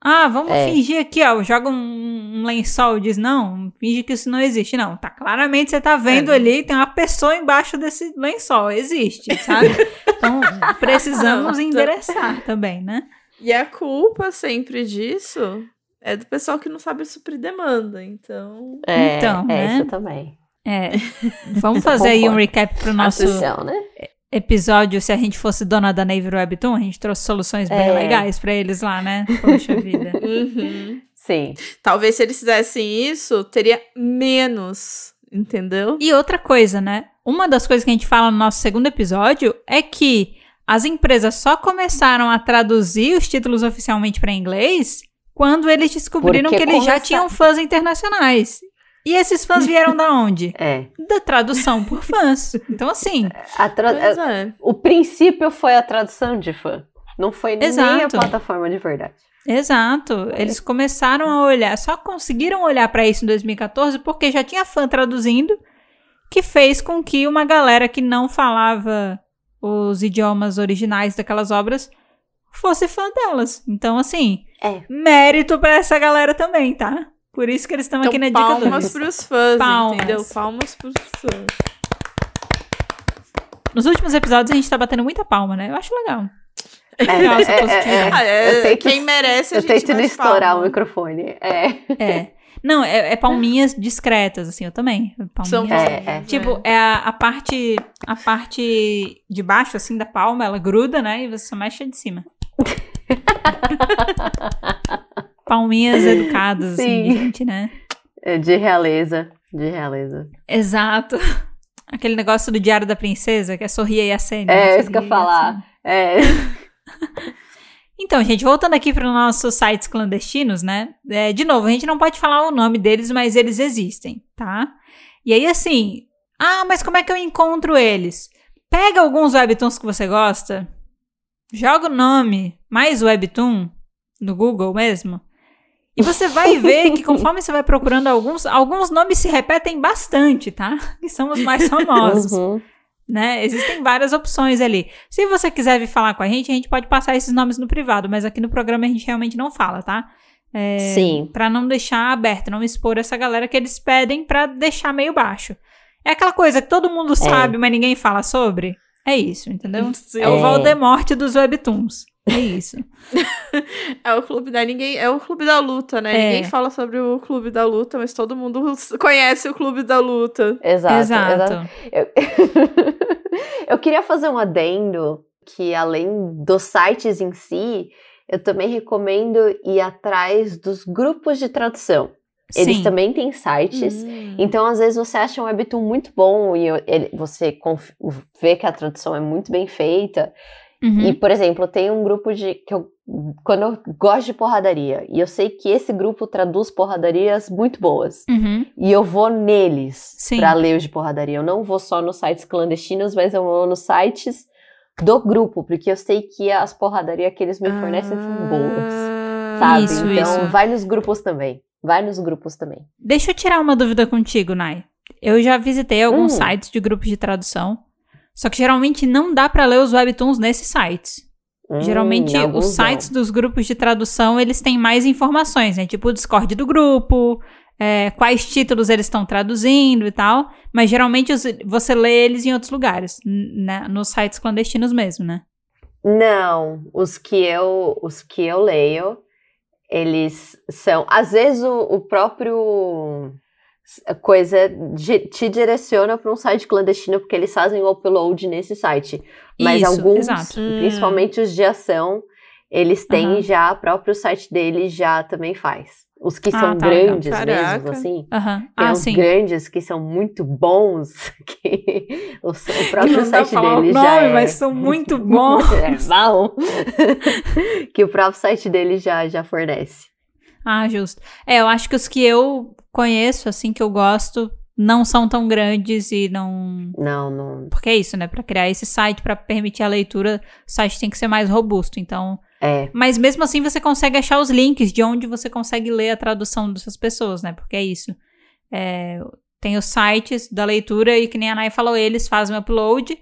Speaker 1: Ah, vamos
Speaker 2: É.
Speaker 1: fingir aqui, ó. Joga um, um lençol e diz, não, finge que isso não existe. Não, tá claramente você tá vendo
Speaker 3: É.
Speaker 1: ali, tem uma pessoa embaixo desse lençol. Existe, sabe? Então, precisamos endereçar também, né?
Speaker 3: E a culpa sempre disso é do pessoal que não sabe suprir demanda, então.
Speaker 2: É,
Speaker 1: Então,
Speaker 2: é
Speaker 1: né?
Speaker 2: isso também.
Speaker 1: É. Vamos fazer aí um recap pro nosso
Speaker 2: Atenção, né?
Speaker 1: Episódio, se a gente fosse dona da Navy Webtoon, a gente trouxe soluções bem
Speaker 2: É.
Speaker 1: legais pra eles lá, né? Poxa vida.
Speaker 3: Uhum.
Speaker 2: Sim.
Speaker 3: Talvez se eles fizessem isso, teria menos, entendeu?
Speaker 1: E outra coisa, né? Uma das coisas que a gente fala no nosso segundo episódio é que as empresas só começaram a traduzir os títulos oficialmente para inglês quando eles descobriram
Speaker 2: Porque
Speaker 1: que eles já tinham fãs internacionais. E esses fãs vieram da onde?
Speaker 2: É.
Speaker 1: Da tradução por fãs. Então, assim,
Speaker 2: A tra-
Speaker 3: é.
Speaker 2: O princípio foi a tradução de fã. Não foi nem a
Speaker 1: Exato.
Speaker 2: plataforma de verdade.
Speaker 1: exato. Eles começaram a olhar, só conseguiram olhar para isso em 2014 porque já tinha fã traduzindo, que fez com que uma galera que não falava os idiomas originais daquelas obras fosse fã delas. Então, assim,
Speaker 2: É.
Speaker 1: mérito pra essa galera também, tá? Por isso que eles estão
Speaker 3: Então,
Speaker 1: aqui na dica
Speaker 3: palmas
Speaker 1: 2.
Speaker 3: pros fãs,
Speaker 1: Palmas.
Speaker 3: entendeu? Palmas pros fãs.
Speaker 1: Nos últimos episódios a gente tá batendo muita palma, né? Eu acho legal.
Speaker 2: É,
Speaker 1: Nossa,
Speaker 2: é, é, é.
Speaker 3: É,
Speaker 2: Eu tento-
Speaker 3: quem merece, a
Speaker 2: Eu
Speaker 3: gente
Speaker 2: tento não estourar
Speaker 3: palma.
Speaker 2: o microfone. É.
Speaker 1: É. Não, é, é palminhas discretas, assim, eu também.
Speaker 3: São
Speaker 1: Palminhas.
Speaker 2: É, é.
Speaker 1: Tipo, é a, a parte a parte de baixo, assim, da palma, ela gruda, né? E você só mexe a de cima. Palminhas educadas, assim,
Speaker 2: Sim.
Speaker 1: gente, né?
Speaker 2: É De realeza. De realeza.
Speaker 1: Exato. Aquele negócio do Diário da Princesa, que é sorria e acende.
Speaker 2: É,
Speaker 1: né?
Speaker 2: isso que eu ia falar. É.
Speaker 1: Então, gente, voltando aqui para os nossos sites clandestinos, né? É, de novo, a gente não pode falar o nome deles, mas eles existem, tá? E aí, assim, ah, mas como é que eu encontro eles? Pega alguns webtoons que você gosta, joga o nome mais webtoon no Google mesmo, e você vai ver que conforme você vai procurando alguns, alguns nomes se repetem bastante, tá? Que são os mais famosos
Speaker 2: Uhum.
Speaker 1: né? Existem várias opções ali. Se você quiser vir falar com a gente, a gente pode passar esses nomes no privado, mas aqui no programa a gente realmente não fala, tá? É,
Speaker 2: Sim.
Speaker 1: Pra não deixar aberto, não expor essa galera que eles pedem pra deixar meio baixo. É aquela coisa que todo mundo sabe, mas ninguém fala sobre. É isso, entendeu?
Speaker 3: Sim.
Speaker 1: É o
Speaker 2: É.
Speaker 1: Voldemort dos webtoons. É isso.
Speaker 3: É o clube da ninguém, é o clube da luta, né?
Speaker 1: É.
Speaker 3: Ninguém fala sobre o clube da luta, mas todo mundo conhece o clube da luta.
Speaker 2: Exato.
Speaker 1: Exato.
Speaker 2: exato. Eu... eu queria fazer um adendo que, além dos sites em si, eu também recomendo ir atrás dos grupos de tradução. Eles
Speaker 1: Sim.
Speaker 2: também têm sites.
Speaker 3: Hum.
Speaker 2: Então, às vezes, você acha um webtoon muito bom e ele- você vê que a tradução é muito bem feita.
Speaker 1: Uhum.
Speaker 2: E, por exemplo, tem um grupo de. que eu, Quando eu gosto de porradaria, e eu sei que esse grupo traduz porradarias muito boas.
Speaker 1: Uhum.
Speaker 2: E eu vou neles
Speaker 1: Sim.
Speaker 2: pra ler os de porradaria. Eu não vou só nos sites clandestinos, mas eu vou nos sites do grupo, porque eu sei que as porradarias que eles me fornecem são boas.
Speaker 3: Ah,
Speaker 2: Sabe?
Speaker 1: Isso,
Speaker 2: então,
Speaker 1: isso.
Speaker 2: vai nos grupos também. Vai nos grupos também.
Speaker 1: Deixa eu tirar uma dúvida contigo, Nai. Eu já visitei alguns
Speaker 2: Hum.
Speaker 1: sites de grupos de tradução, só que geralmente não dá pra ler os webtoons nesses sites.
Speaker 2: Hum,
Speaker 1: Geralmente, os sites
Speaker 2: não.
Speaker 1: dos grupos de tradução, eles têm mais informações, né? Tipo o Discord do grupo, é, quais títulos eles estão traduzindo e tal. Mas geralmente os- você lê eles em outros lugares, né? nos sites clandestinos mesmo, né?
Speaker 2: Não, os que eu, os que eu leio, eles são, às vezes o, o próprio coisa te direciona para um site clandestino porque eles fazem o upload nesse site. Mas
Speaker 1: Isso,
Speaker 2: alguns,
Speaker 1: exato.
Speaker 3: Hum.
Speaker 2: principalmente os de ação, eles têm
Speaker 1: Aham.
Speaker 2: já, o próprio site deles já também faz. Os que
Speaker 1: Ah,
Speaker 2: são
Speaker 1: tá,
Speaker 2: grandes mesmo, assim.
Speaker 1: Aham.
Speaker 2: Tem
Speaker 1: Ah,
Speaker 2: uns
Speaker 1: sim.
Speaker 2: grandes que são muito bons, que o, o próprio site deles já
Speaker 1: nome,
Speaker 2: é...
Speaker 1: mas são muito bons.
Speaker 2: É, bom. que o próprio site dele já, já fornece.
Speaker 1: Ah, justo. É, eu acho que os que eu conheço, assim, que eu gosto, não são tão grandes e não.
Speaker 2: Não, não.
Speaker 1: Porque é isso, né? Pra criar esse site, pra permitir a leitura, o site tem que ser mais robusto. Então.
Speaker 2: É,
Speaker 1: Mas mesmo assim você consegue achar os links de onde você consegue ler a tradução dessas pessoas, né? Porque é isso. É, tem os sites da leitura e que nem a Nai falou, eles fazem o upload,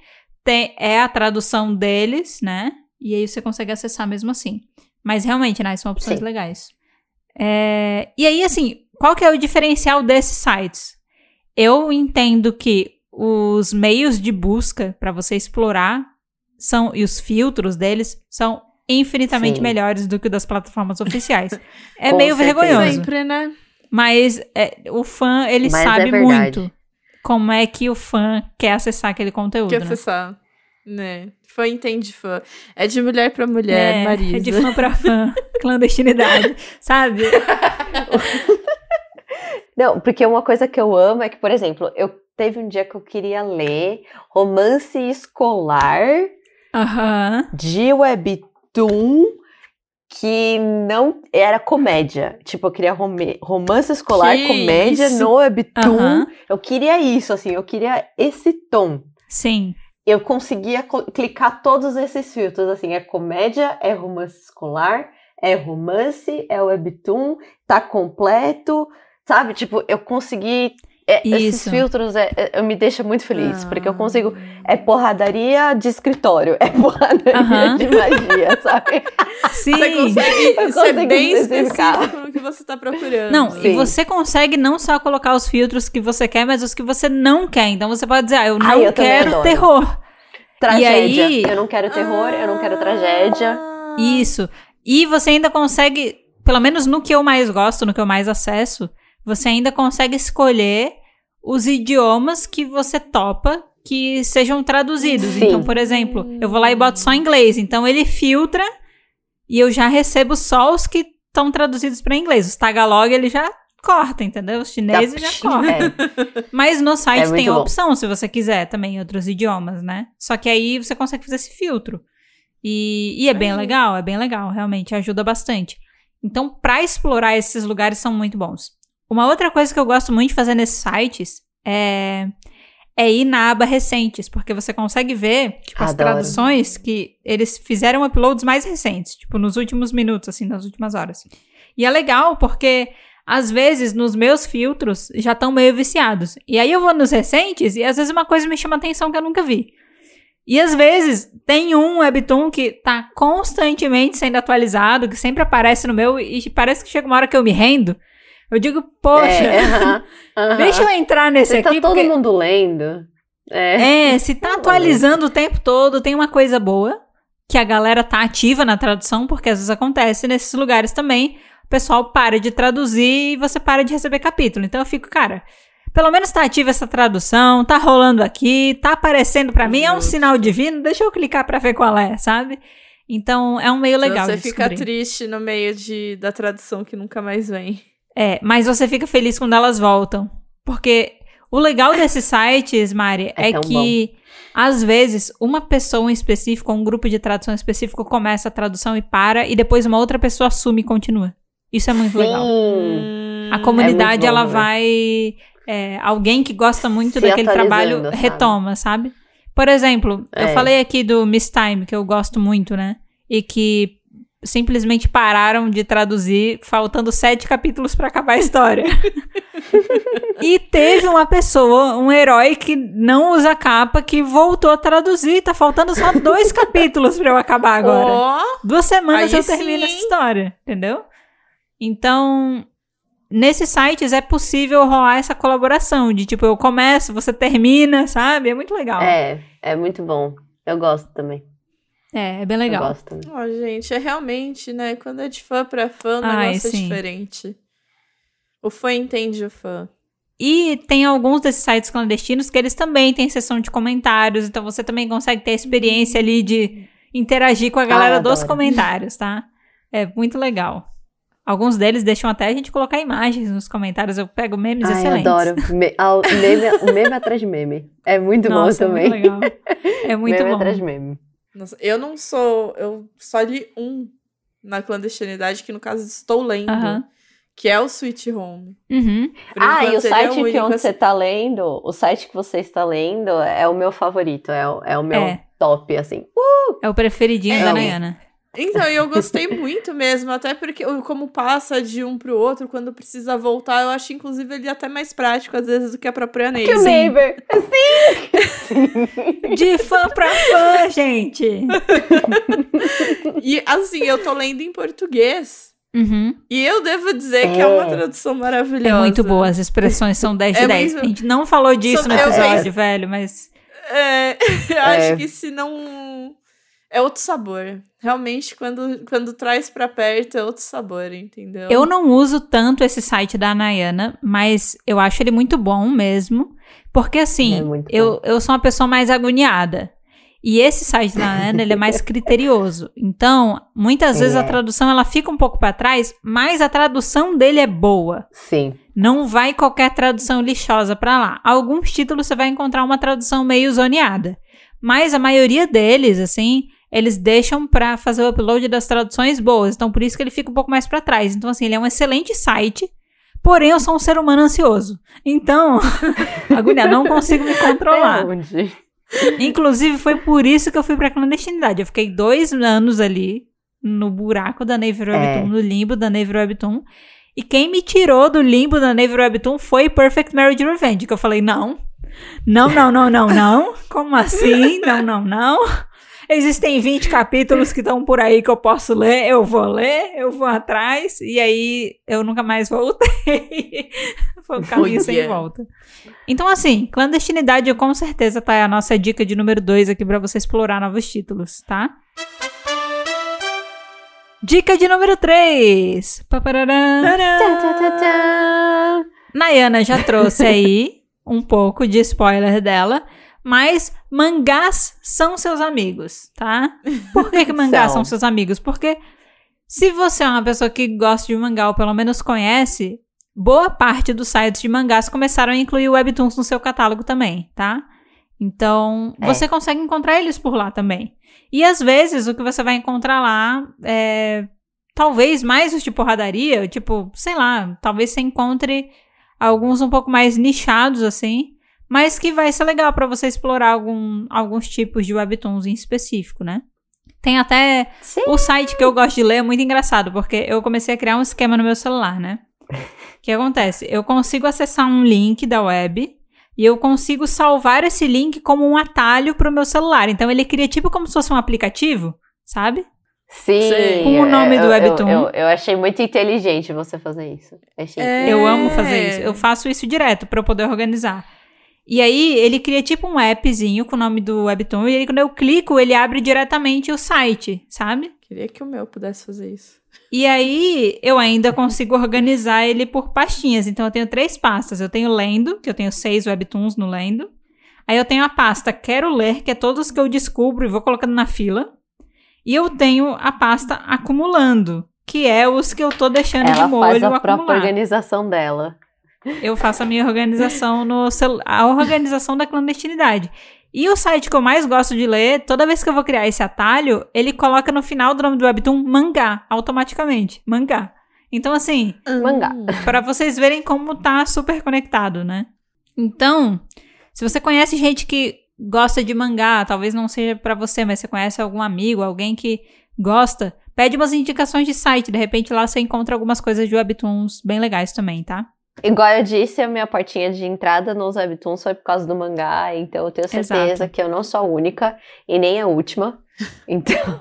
Speaker 1: tem, é a tradução deles, né? E aí você consegue acessar mesmo assim. Mas realmente, Nai, são opções
Speaker 2: Sim.
Speaker 1: legais. É, e aí, assim, qual que é o diferencial desses sites? Eu entendo que os meios de busca para você explorar são e os filtros deles são infinitamente
Speaker 2: Sim.
Speaker 1: melhores do que o das plataformas oficiais. É
Speaker 2: Com
Speaker 1: meio
Speaker 2: certeza.
Speaker 1: vergonhoso,
Speaker 3: Sempre, né?
Speaker 1: mas é, o fã ele
Speaker 2: Mas é
Speaker 1: sabe
Speaker 2: verdade.
Speaker 1: muito como é que o fã quer acessar aquele conteúdo.
Speaker 3: Que
Speaker 1: né?
Speaker 3: acessar. Né? Fã entende fã. É de mulher pra mulher,
Speaker 1: é,
Speaker 3: Marisa.
Speaker 1: é de fã pra fã. Clandestinidade, sabe?
Speaker 2: Não, porque uma coisa que eu amo é que, por exemplo, eu teve um dia que eu queria ler romance escolar
Speaker 1: Aham.
Speaker 2: de webtoon que não era comédia. Tipo, eu queria rome- romance escolar,
Speaker 3: Que
Speaker 2: comédia
Speaker 3: isso?
Speaker 2: no webtoon.
Speaker 1: Aham.
Speaker 2: Eu queria isso, assim, eu queria esse tom.
Speaker 1: Sim.
Speaker 2: Eu conseguia cl- clicar todos esses filtros, assim, é comédia, é romance escolar, é romance, é webtoon, tá completo, sabe? Tipo, eu consegui. é, esses filtros é, é, eu me deixa muito feliz, porque eu
Speaker 3: Ah.
Speaker 2: consigo. É porradaria de escritório, é porradaria
Speaker 1: Aham.
Speaker 2: de magia, sabe?
Speaker 1: Sim.
Speaker 3: Você consegue ser bem específico no que você tá procurando.
Speaker 1: Não,
Speaker 2: Sim.
Speaker 1: e você consegue não só colocar os filtros que você quer, mas os que você não quer. Então você pode dizer, ah, eu não
Speaker 2: Ai, eu
Speaker 1: quero terror.
Speaker 2: Tragédia.
Speaker 1: aí-
Speaker 2: Eu não quero terror, eu não quero tragédia.
Speaker 3: Ah.
Speaker 1: Isso. E você ainda consegue, pelo menos no que eu mais gosto, no que eu mais acesso, você ainda consegue escolher os idiomas que você topa que sejam traduzidos.
Speaker 2: Sim.
Speaker 1: Então, por exemplo, eu vou lá e boto só inglês. Então ele filtra e eu já recebo só os que estão traduzidos para inglês. Os tagalog ele já corta, entendeu? Os chineses já corta.
Speaker 2: É.
Speaker 1: Mas no site
Speaker 2: É
Speaker 1: tem a opção, se você quiser, também em outros idiomas, né? Só que aí você consegue fazer esse filtro. E, e é bem
Speaker 3: Uhum.
Speaker 1: legal, é bem legal, realmente, ajuda bastante. Então, pra explorar esses lugares são muito bons. Uma outra coisa que eu gosto muito de fazer nesses sites é, é ir na aba recentes, porque você consegue ver, tipo, as
Speaker 2: Adoro.
Speaker 1: traduções que eles fizeram uploads mais recentes, tipo, nos últimos minutos, assim, nas últimas horas. E é legal porque às vezes nos meus filtros já estão meio viciados. E aí eu vou nos recentes e às vezes uma coisa me chama atenção que eu nunca vi. E às vezes tem um webtoon que tá constantemente sendo atualizado, que sempre aparece no meu e parece que chega uma hora que eu me rendo. Eu digo, poxa,
Speaker 2: É, aham, aham.
Speaker 1: deixa eu entrar nesse
Speaker 2: Você tá
Speaker 1: aqui
Speaker 2: todo
Speaker 1: porque
Speaker 2: mundo lendo. É.
Speaker 1: é, se tá atualizando o tempo todo, tem uma coisa boa, que a galera tá ativa na tradução, porque às vezes acontece nesses lugares também. O pessoal para de traduzir e você para de receber capítulo. Então eu fico, cara, pelo menos tá ativa essa tradução, tá rolando aqui, tá aparecendo pra mim, é um sinal divino, deixa eu clicar pra ver qual é, sabe? Então é um meio legal
Speaker 3: Você
Speaker 1: de
Speaker 3: fica triste no meio de, da tradução que nunca mais vem.
Speaker 1: É, mas você fica feliz quando elas voltam. Porque o legal desses sites, Mari,
Speaker 2: É
Speaker 1: é, que às vezes uma pessoa em específico, um grupo de tradução específico começa a tradução e para, e depois uma outra pessoa assume e continua. Isso é muito legal.
Speaker 2: Sim.
Speaker 3: Hum,
Speaker 1: A comunidade,
Speaker 2: bom,
Speaker 1: ela
Speaker 2: né?
Speaker 1: vai. é, alguém que gosta muito
Speaker 2: Se
Speaker 1: daquele trabalho
Speaker 2: sabe?
Speaker 1: retoma, sabe? Por exemplo, eu
Speaker 2: É.
Speaker 1: falei aqui do Miss Time, que eu gosto muito, né? E que simplesmente pararam de traduzir, faltando sete capítulos pra acabar a história. e teve uma pessoa, um herói que não usa capa, que voltou a traduzir. Tá faltando só dois capítulos pra eu acabar agora.
Speaker 3: Ó,
Speaker 1: Duas semanas eu termino
Speaker 3: sim,
Speaker 1: essa história, entendeu? Então, nesses sites é possível rolar essa colaboração de tipo, eu começo, você termina, sabe? É muito legal.
Speaker 2: É, é muito bom. Eu gosto também.
Speaker 1: É, é bem
Speaker 2: Eu
Speaker 1: legal.
Speaker 2: gosto também.
Speaker 3: ó, gente, é realmente, né? Quando é de fã pra fã, o
Speaker 1: Ai,
Speaker 3: negócio é
Speaker 1: sim.
Speaker 3: diferente. O fã entende o fã.
Speaker 1: E tem alguns desses sites clandestinos que eles também têm seção de comentários, então você também consegue ter a experiência ali de interagir com a galera
Speaker 2: Ai,
Speaker 1: dos comentários, tá? É muito legal. Alguns deles deixam até a gente colocar imagens nos comentários. Eu pego memes
Speaker 2: Ai,
Speaker 1: excelentes.
Speaker 2: adoro. Me, ao- meme, meme atrás de meme. É muito
Speaker 1: Nossa,
Speaker 2: bom
Speaker 1: é
Speaker 2: também.
Speaker 1: muito legal. É muito
Speaker 2: meme
Speaker 1: bom.
Speaker 2: atrás de meme.
Speaker 3: Eu não sou. Eu só li um na clandestinidade, que no caso estou lendo. Que é o Sweet Home.
Speaker 1: Uhum.
Speaker 2: Ah, e o
Speaker 3: é
Speaker 2: site que onde
Speaker 3: assim.
Speaker 2: você tá lendo, o site que você está lendo é o meu favorito, é o, é o meu
Speaker 1: É.
Speaker 2: top, assim.
Speaker 1: É o preferidinho
Speaker 3: É,
Speaker 1: da Nayana.
Speaker 3: Então, e eu gostei muito mesmo, até porque como passa de um pro outro, quando precisa voltar, eu acho inclusive ele até mais prático às vezes do que a própria Ney.
Speaker 2: Que o
Speaker 1: Sim.
Speaker 2: Neighbor.
Speaker 1: De fã pra fã, gente.
Speaker 3: E assim, eu tô lendo em português.
Speaker 1: Uhum.
Speaker 3: E eu devo dizer que é uma
Speaker 2: É.
Speaker 3: tradução maravilhosa.
Speaker 1: É muito boa, as expressões são 10 de
Speaker 3: É
Speaker 1: 10.
Speaker 3: muito-
Speaker 1: A gente não falou disso
Speaker 3: São-
Speaker 1: no episódio,
Speaker 3: sei.
Speaker 1: velho, mas.
Speaker 3: É, eu acho
Speaker 2: É.
Speaker 3: que se não. É outro sabor. Realmente, quando, quando traz pra perto, é outro sabor, entendeu?
Speaker 1: Eu não uso tanto esse site da Nayana, mas eu acho ele muito bom mesmo. Porque assim,
Speaker 2: É
Speaker 1: eu, eu sou uma pessoa mais agoniada. E esse site da Nana, ele é mais criterioso. Então, muitas vezes
Speaker 2: É.
Speaker 1: a tradução ela fica um pouco para trás, mas a tradução dele é boa.
Speaker 2: Sim.
Speaker 1: Não vai qualquer tradução lixosa para lá. Alguns títulos você vai encontrar uma tradução meio zoneada. Mas a maioria deles, assim, eles deixam pra fazer o upload das traduções boas. Então, por isso que ele fica um pouco mais pra trás. Então, assim, ele é um excelente site. Porém, eu sou um ser humano ansioso. Então, agulha, não consigo me controlar. Inclusive, foi por isso que eu fui pra clandestinidade. Eu fiquei dois anos ali no buraco da Navy Webtoon,
Speaker 2: É.
Speaker 1: no limbo da Navy Webtoon. E quem me tirou do limbo da Navy Webtoon foi Perfect Marriage Revenge, que eu falei, não, não, não, não, não, não, como assim? Não, não, não. Existem 20 capítulos que estão por aí que eu posso ler, eu vou ler, eu vou atrás, e aí eu nunca mais voltei. Foi um caminho sem volta. Então, assim, clandestinidade com certeza tá a nossa dica de número 2 aqui pra você explorar novos títulos, tá? Dica de número 3.
Speaker 2: Tchá, tchá, tchá, tchá.
Speaker 1: Nayana já trouxe aí um pouco de spoiler dela, mas mangás são seus amigos, tá? Por que, que mangás são
Speaker 2: São.
Speaker 1: seus amigos? Porque se você é uma pessoa que gosta de mangá ou pelo menos conhece, boa parte dos sites de mangás começaram a incluir webtoons no seu catálogo também, tá? Então,
Speaker 2: É.
Speaker 1: você consegue encontrar eles por lá também. E às vezes o que você vai encontrar lá é talvez mais os de porradaria, tipo, sei lá, talvez você encontre alguns um pouco mais nichados assim, mas que vai ser legal pra você explorar algum, alguns tipos de webtoons em específico, né? Tem até
Speaker 2: Sim.
Speaker 1: o site que eu gosto de ler é muito engraçado, porque eu comecei a criar um esquema no meu celular, né? O que acontece? Eu consigo acessar um link da web e eu consigo salvar esse link como um atalho pro meu celular. Então ele cria tipo como se fosse um aplicativo, sabe?
Speaker 2: Sim.
Speaker 1: Com o nome
Speaker 2: eu-
Speaker 1: do
Speaker 2: eu-
Speaker 1: Webtoon.
Speaker 2: Eu, eu achei muito inteligente você fazer isso. Achei
Speaker 3: É.
Speaker 1: Eu amo fazer isso. Eu faço isso direto pra eu poder organizar. E aí, ele cria tipo um appzinho com o nome do Webtoon. E aí, quando eu clico, ele abre diretamente o site, sabe?
Speaker 3: Queria que o meu pudesse fazer isso.
Speaker 1: E aí, eu ainda consigo organizar ele por pastinhas. Então, eu tenho três pastas. Eu tenho Lendo, que eu tenho seis Webtoons no Lendo. Aí, eu tenho a pasta Quero Ler, que é todos que eu descubro e vou colocando na fila. E eu tenho a pasta Acumulando, que é os que eu tô deixando de
Speaker 2: Ela
Speaker 1: molho
Speaker 2: faz a própria
Speaker 1: acumular.
Speaker 2: organização dela.
Speaker 1: Eu faço a minha organização no celu- a organização da clandestinidade. E o site que eu mais gosto de ler, toda vez que eu vou criar esse atalho, ele coloca no final do nome do webtoon mangá, automaticamente. Mangá. Então, assim,
Speaker 2: Mangá.
Speaker 3: Hum.
Speaker 1: para vocês verem como tá super conectado, né? Então, se você conhece gente que gosta de mangá, talvez não seja pra você, mas você conhece algum amigo, alguém que gosta, pede umas indicações de site, de repente lá você encontra algumas coisas de webtoons bem legais também, tá?
Speaker 2: Igual eu disse, a minha portinha de entrada nos webtoons foi por causa do mangá, então eu tenho certeza
Speaker 1: Exato.
Speaker 2: que eu não sou a única e nem a última. Então,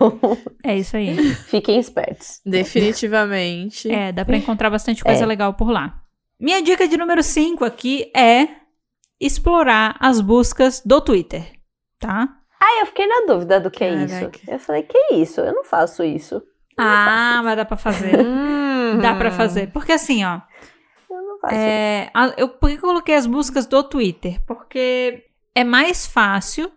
Speaker 1: É isso aí.
Speaker 2: fiquem espertos.
Speaker 3: Definitivamente.
Speaker 1: É, dá pra encontrar bastante coisa
Speaker 2: É.
Speaker 1: legal por lá. Minha dica de número 5 aqui é explorar as buscas do Twitter, tá?
Speaker 2: Ah, eu fiquei na dúvida do que é isso. Eu falei, que isso? Eu não faço isso.
Speaker 1: Ah, mas dá pra fazer. Dá pra fazer. Porque assim, ó,
Speaker 2: Isso.
Speaker 1: é, eu, por que eu coloquei as buscas do Twitter? Porque é mais fácil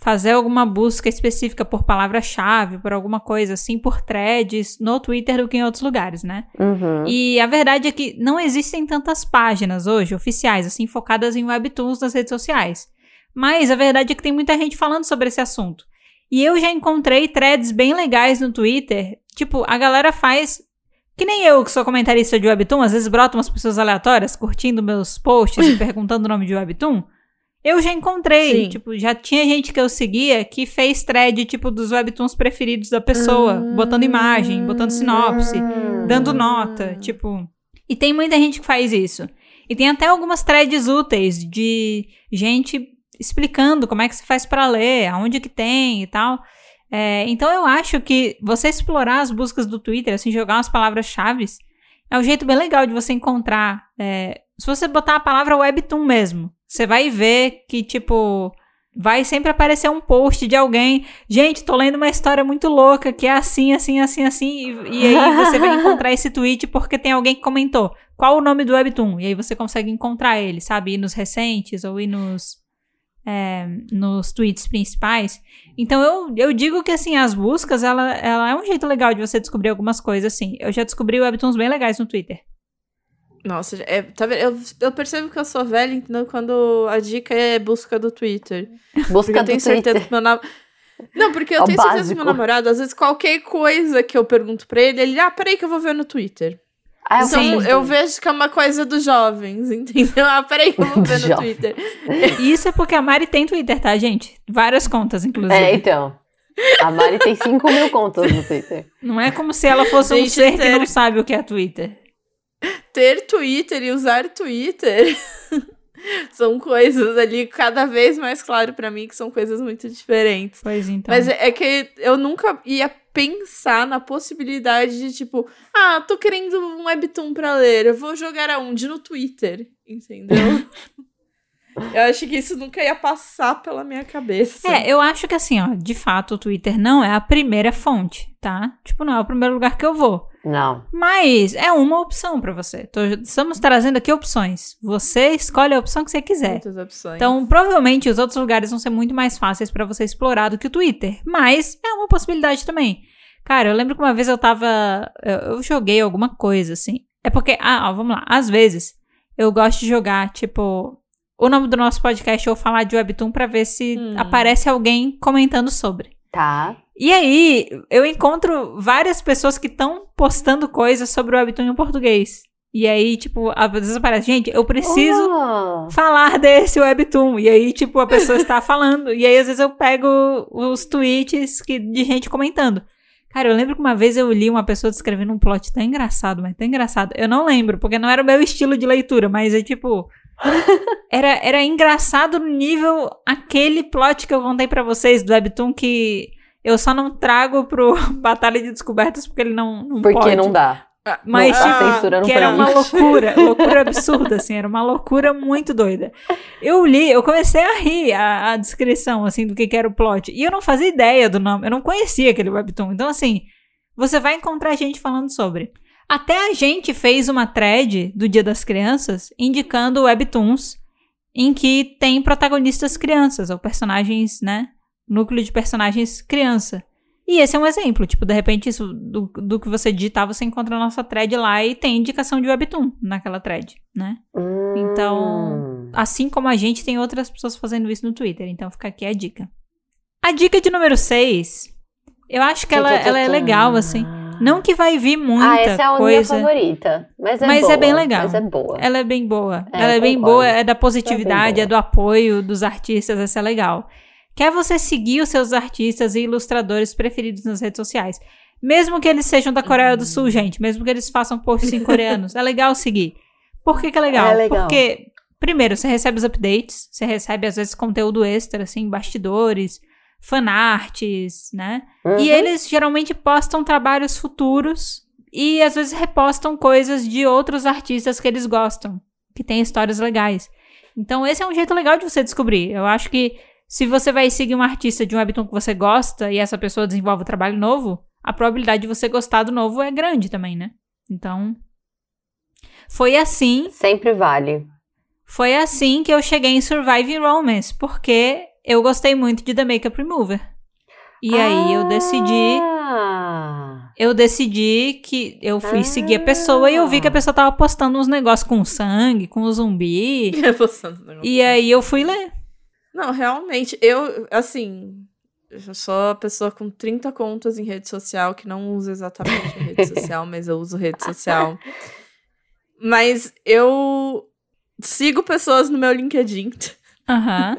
Speaker 1: fazer alguma busca específica por palavra-chave, por alguma coisa assim, por threads no Twitter do que em outros lugares, né?
Speaker 2: Uhum.
Speaker 1: E a verdade é que não existem tantas páginas hoje oficiais, assim, focadas em webtoons nas redes sociais. Mas a verdade é que tem muita gente falando sobre esse assunto. E eu já encontrei threads bem legais no Twitter. Tipo, a galera faz. Que nem eu, que sou comentarista de webtoon, às vezes brotam umas pessoas aleatórias curtindo meus posts e perguntando o nome de webtoon. Eu já encontrei,
Speaker 3: Sim.
Speaker 1: tipo, já tinha gente que eu seguia que fez thread, tipo, dos webtoons preferidos da pessoa, botando imagem, botando sinopse dando nota, tipo. E tem muita gente que faz isso. E tem até algumas threads úteis de gente explicando como é que se faz pra ler, aonde que tem e tal. É, então eu acho que você explorar as buscas do Twitter, assim, jogar umas palavras-chave, é um jeito bem legal de você encontrar. é, se você botar a palavra webtoon mesmo, você vai ver que, tipo, vai sempre aparecer um post de alguém. Gente, tô lendo uma história muito louca que é assim, assim, assim, assim. E, e aí você vai encontrar esse tweet porque tem alguém que comentou qual o nome do webtoon. E aí você consegue encontrar ele, sabe? Ir nos recentes ou ir nos, é, nos tweets principais. Então eu, eu digo que assim, as buscas, ela, ela é um jeito legal de você descobrir algumas coisas, assim. Eu já descobri webtoons bem legais no Twitter.
Speaker 3: Nossa, é, tá vendo? Eu, eu percebo que eu sou velha, então quando a dica é busca do Twitter.
Speaker 2: Busca
Speaker 3: Porque eu
Speaker 2: do
Speaker 3: tenho certeza
Speaker 2: Twitter.
Speaker 3: que meu namorado. Não, porque eu
Speaker 2: É
Speaker 3: tenho certeza que
Speaker 2: básico.
Speaker 3: meu namorado, às vezes, qualquer coisa que eu pergunto pra ele, ele, ah, peraí que eu vou ver no Twitter.
Speaker 2: Ah,
Speaker 3: Então
Speaker 1: Sim.
Speaker 3: eu vejo que é uma coisa dos jovens, entendeu? Ah, peraí que eu vou ver no
Speaker 2: Jovem.
Speaker 3: Twitter.
Speaker 1: Isso é porque a Mari tem Twitter, tá, gente? Várias contas, inclusive.
Speaker 2: É, então. A Mari tem 5 mil contas no Twitter.
Speaker 1: Não é como se ela fosse um
Speaker 3: Gente,
Speaker 1: ser que
Speaker 3: ter-
Speaker 1: não sabe o que é Twitter.
Speaker 3: Ter Twitter e usar Twitter são coisas ali cada vez mais claro pra mim que são coisas muito diferentes.
Speaker 1: Pois então.
Speaker 3: Mas é é que eu nunca ia pensar na possibilidade de, tipo, ah, tô querendo um webtoon pra ler, eu vou jogar aonde? No Twitter, entendeu? eu acho que isso nunca ia passar pela minha cabeça.
Speaker 1: É, eu acho que assim, ó, de fato, o Twitter não é a primeira fonte, tá? Tipo, não é o primeiro lugar que eu vou.
Speaker 2: Não.
Speaker 1: Mas é uma opção pra você. Tô- estamos trazendo aqui opções. Você escolhe a opção que você quiser.
Speaker 3: Muitas opções.
Speaker 1: Então, provavelmente os outros lugares vão ser muito mais fáceis pra você explorar do que o Twitter. Mas é uma possibilidade também. Cara, eu lembro que uma vez eu tava. Eu, eu joguei alguma coisa, assim. É porque. Ah, ó, vamos lá. Às vezes, eu gosto de jogar, tipo. O nome do nosso podcast ou falar de Webtoon pra ver se
Speaker 3: Hum.
Speaker 1: aparece alguém comentando sobre.
Speaker 2: Tá.
Speaker 1: E aí, eu encontro várias pessoas que estão postando coisas sobre o Webtoon em português. E aí, tipo, às vezes aparece, gente, eu preciso
Speaker 2: Oh,
Speaker 1: falar desse webtoon. E aí, tipo, a pessoa está falando. E aí, às vezes, eu pego os tweets que, de gente comentando. Cara, eu lembro que uma vez eu li uma pessoa descrevendo um plot tão engraçado, mas tão engraçado. Eu não lembro, porque não era o meu estilo de leitura, mas é tipo. Era, era engraçado no nível aquele plot que eu contei pra vocês do Webtoon que eu só não trago pro Batalha de Descobertas porque ele não, não
Speaker 2: porque
Speaker 1: pode.
Speaker 2: não dá.
Speaker 1: Mas,
Speaker 2: não,
Speaker 1: tipo, que era uma loucura, loucura absurda, assim, era uma loucura muito doida. Eu li, eu comecei a rir a, a descrição, assim, do que, que era o plot. E eu não fazia ideia do nome, eu não conhecia aquele webtoon. Então, assim, você vai encontrar gente falando sobre. Até a gente fez uma thread do Dia das Crianças indicando webtoons em que tem protagonistas crianças, ou personagens, né? Núcleo de personagens criança. E esse é um exemplo, tipo, de repente, isso do, do que você digitar, você encontra a nossa thread lá e tem indicação de webtoon naquela thread, né? Então-
Speaker 2: Hum.
Speaker 1: Assim como a gente, tem outras pessoas fazendo isso no Twitter, então fica aqui a dica. A dica de número 6, eu acho que ela, ela é legal, assim. Não que vai vir muita
Speaker 2: Ah, essa é a minha
Speaker 1: coisa.
Speaker 2: favorita. Mas é
Speaker 1: Mas é
Speaker 2: boa,
Speaker 1: bem legal.
Speaker 2: Mas é boa.
Speaker 1: Ela é bem boa.
Speaker 2: É,
Speaker 1: ela é bem boa, é da positividade,
Speaker 2: boa.
Speaker 1: é do apoio dos artistas, essa é legal. Quer você seguir os seus artistas e ilustradores preferidos nas redes sociais. Mesmo que eles sejam da Coreia do. Sul, gente. Mesmo que eles façam posts em coreanos. é legal seguir. Por que, que é legal?
Speaker 2: É legal.
Speaker 1: Porque, primeiro, você recebe os updates. Você recebe, às vezes, conteúdo extra, assim, bastidores, fanarts, né?
Speaker 2: Uhum.
Speaker 1: E eles geralmente postam trabalhos futuros e às vezes repostam coisas de outros artistas que eles gostam, que têm histórias legais. Então esse é um jeito legal de você descobrir. Eu acho que se você vai seguir um artista de um webtoon que você gosta e essa pessoa desenvolve um trabalho novo, a probabilidade de você gostar do novo é grande também, né? Então foi assim,
Speaker 2: Sempre vale.
Speaker 1: foi assim que eu cheguei em Surviving Romance, porque eu gostei muito de The Makeup Remover. E aí eu decidi
Speaker 2: Ah,
Speaker 1: eu decidi que eu fui
Speaker 2: Ah.
Speaker 1: seguir a pessoa e eu vi que a pessoa tava postando uns negócios com sangue, com zumbi.
Speaker 3: Negócio.
Speaker 1: e aí eu fui ler.
Speaker 3: Não, realmente, eu, assim, eu sou a pessoa com 30 contas em rede social, que não uso exatamente rede social, mas eu uso rede social. Mas eu sigo pessoas no meu LinkedIn.
Speaker 1: Aham,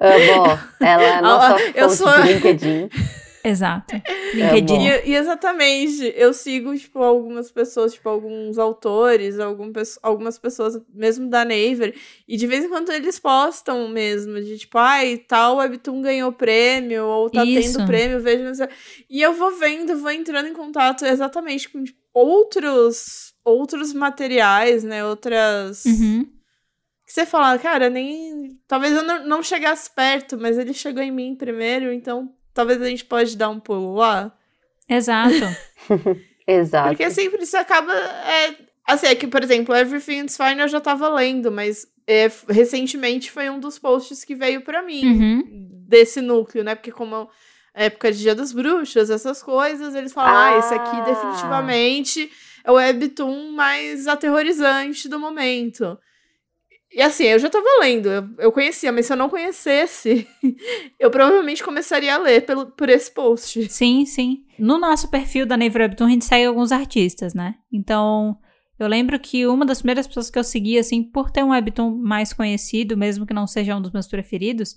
Speaker 2: amo. Ela é a nossa
Speaker 3: Ah, eu sou-
Speaker 2: de LinkedIn.
Speaker 1: exato. LinkedIn.
Speaker 3: E, e exatamente, eu sigo, tipo, algumas pessoas, tipo, alguns autores, algum, algumas pessoas, mesmo da Naver, e de vez em quando eles postam mesmo, de tipo, ai, tal webtoon ganhou prêmio, ou tá
Speaker 1: Isso.
Speaker 3: tendo prêmio, veja, sei. E eu vou vendo, vou entrando em contato exatamente com tipo, outros, outros materiais, né, outras...
Speaker 1: Uhum.
Speaker 3: Que você fala, cara, nem... Talvez eu não, não chegasse perto, mas ele chegou em mim primeiro, então talvez a gente pode dar um pulo lá.
Speaker 1: Exato.
Speaker 2: Exato.
Speaker 3: Porque sempre isso acaba. É, assim, é que, por exemplo, Everything is Fine eu já tava lendo, mas é, recentemente foi um dos posts que veio pra mim,
Speaker 1: Uhum.
Speaker 3: desse núcleo, né? Porque como é época de Dia das Bruxas, essas coisas, eles falam, ah, esse aqui
Speaker 2: Ah.
Speaker 3: definitivamente é o webtoon mais aterrorizante do momento. E assim, eu já tava lendo, eu, eu conhecia, mas se eu não conhecesse, eu provavelmente começaria a ler pelo, por esse post.
Speaker 1: Sim, sim. No nosso perfil da Naver Webtoon, a gente segue alguns artistas, né? Então, eu lembro que uma das primeiras pessoas que eu segui, assim, por ter um webtoon mais conhecido, mesmo que não seja um dos meus preferidos,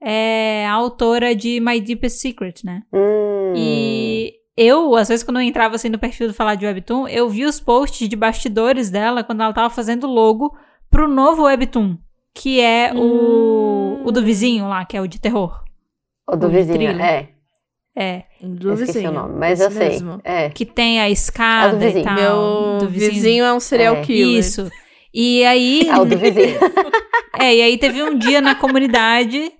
Speaker 1: é a autora de My Deepest Secret, né?
Speaker 2: Hum.
Speaker 1: E eu, às vezes, quando eu entrava assim no perfil do Falar de Webtoon, eu vi os posts de bastidores dela quando ela tava fazendo logo pro novo Webtoon, que é o,
Speaker 3: Hum.
Speaker 1: o do vizinho lá, que é o de terror.
Speaker 2: O do
Speaker 1: o
Speaker 2: vizinho,
Speaker 1: thriller.
Speaker 2: é.
Speaker 1: É,
Speaker 3: Do
Speaker 2: esqueci o nome, mas
Speaker 3: esse
Speaker 2: eu sei.
Speaker 3: mesmo.
Speaker 2: É.
Speaker 1: que tem a escada
Speaker 2: É o do
Speaker 1: e
Speaker 2: vizinho.
Speaker 1: tal.
Speaker 3: Meu
Speaker 1: do
Speaker 3: vizinho. é um serial
Speaker 2: É.
Speaker 3: killer.
Speaker 1: Isso. E aí,
Speaker 2: É o do vizinho.
Speaker 1: é, e aí teve um dia na comunidade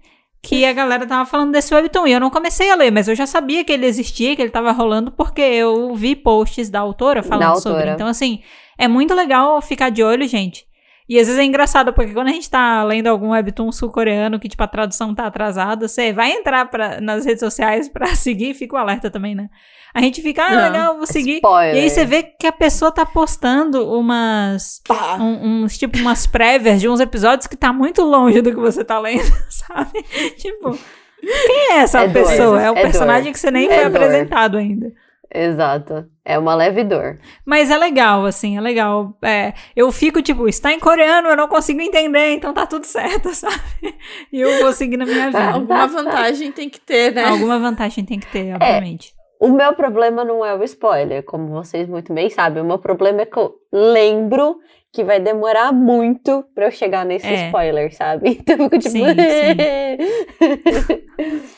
Speaker 1: que a galera tava falando desse webtoon. E eu não comecei a ler, mas eu já sabia que ele existia, que ele tava rolando, porque eu vi posts da autora falando
Speaker 2: Da
Speaker 1: sobre.
Speaker 2: autora.
Speaker 1: Então, assim, é muito legal ficar de olho, gente. E às vezes é engraçado, porque quando a gente tá lendo algum webtoon sul-coreano que, tipo, a tradução tá atrasada, você vai entrar pra, nas redes sociais pra seguir, fica o alerta também, né? A gente fica, ah,
Speaker 3: Não.
Speaker 1: legal, vou seguir.
Speaker 2: Spoiler.
Speaker 1: E aí você vê que a pessoa tá postando umas.
Speaker 3: Pá.
Speaker 1: um- uns, tipo, umas prévias de uns episódios que tá muito longe do que você tá lendo, sabe? Tipo, quem é essa
Speaker 2: É dor,
Speaker 1: pessoa? É o
Speaker 2: é
Speaker 1: personagem
Speaker 2: dor.
Speaker 1: que você nem
Speaker 2: É
Speaker 1: foi
Speaker 2: dor.
Speaker 1: apresentado ainda.
Speaker 2: Exato. É uma leve dor.
Speaker 1: Mas é legal, assim, é legal. É, eu fico, tipo, está em coreano, eu não consigo entender, então tá tudo certo, sabe? E eu vou seguir na minha vida.
Speaker 3: Alguma vantagem tem que ter, né?
Speaker 1: Alguma vantagem tem que ter, obviamente.
Speaker 2: O meu problema não é o spoiler, como vocês muito bem sabem. O meu problema é que eu lembro que vai demorar muito pra eu chegar nesse
Speaker 1: É.
Speaker 2: spoiler, sabe? Então eu fico tipo.
Speaker 1: Sim,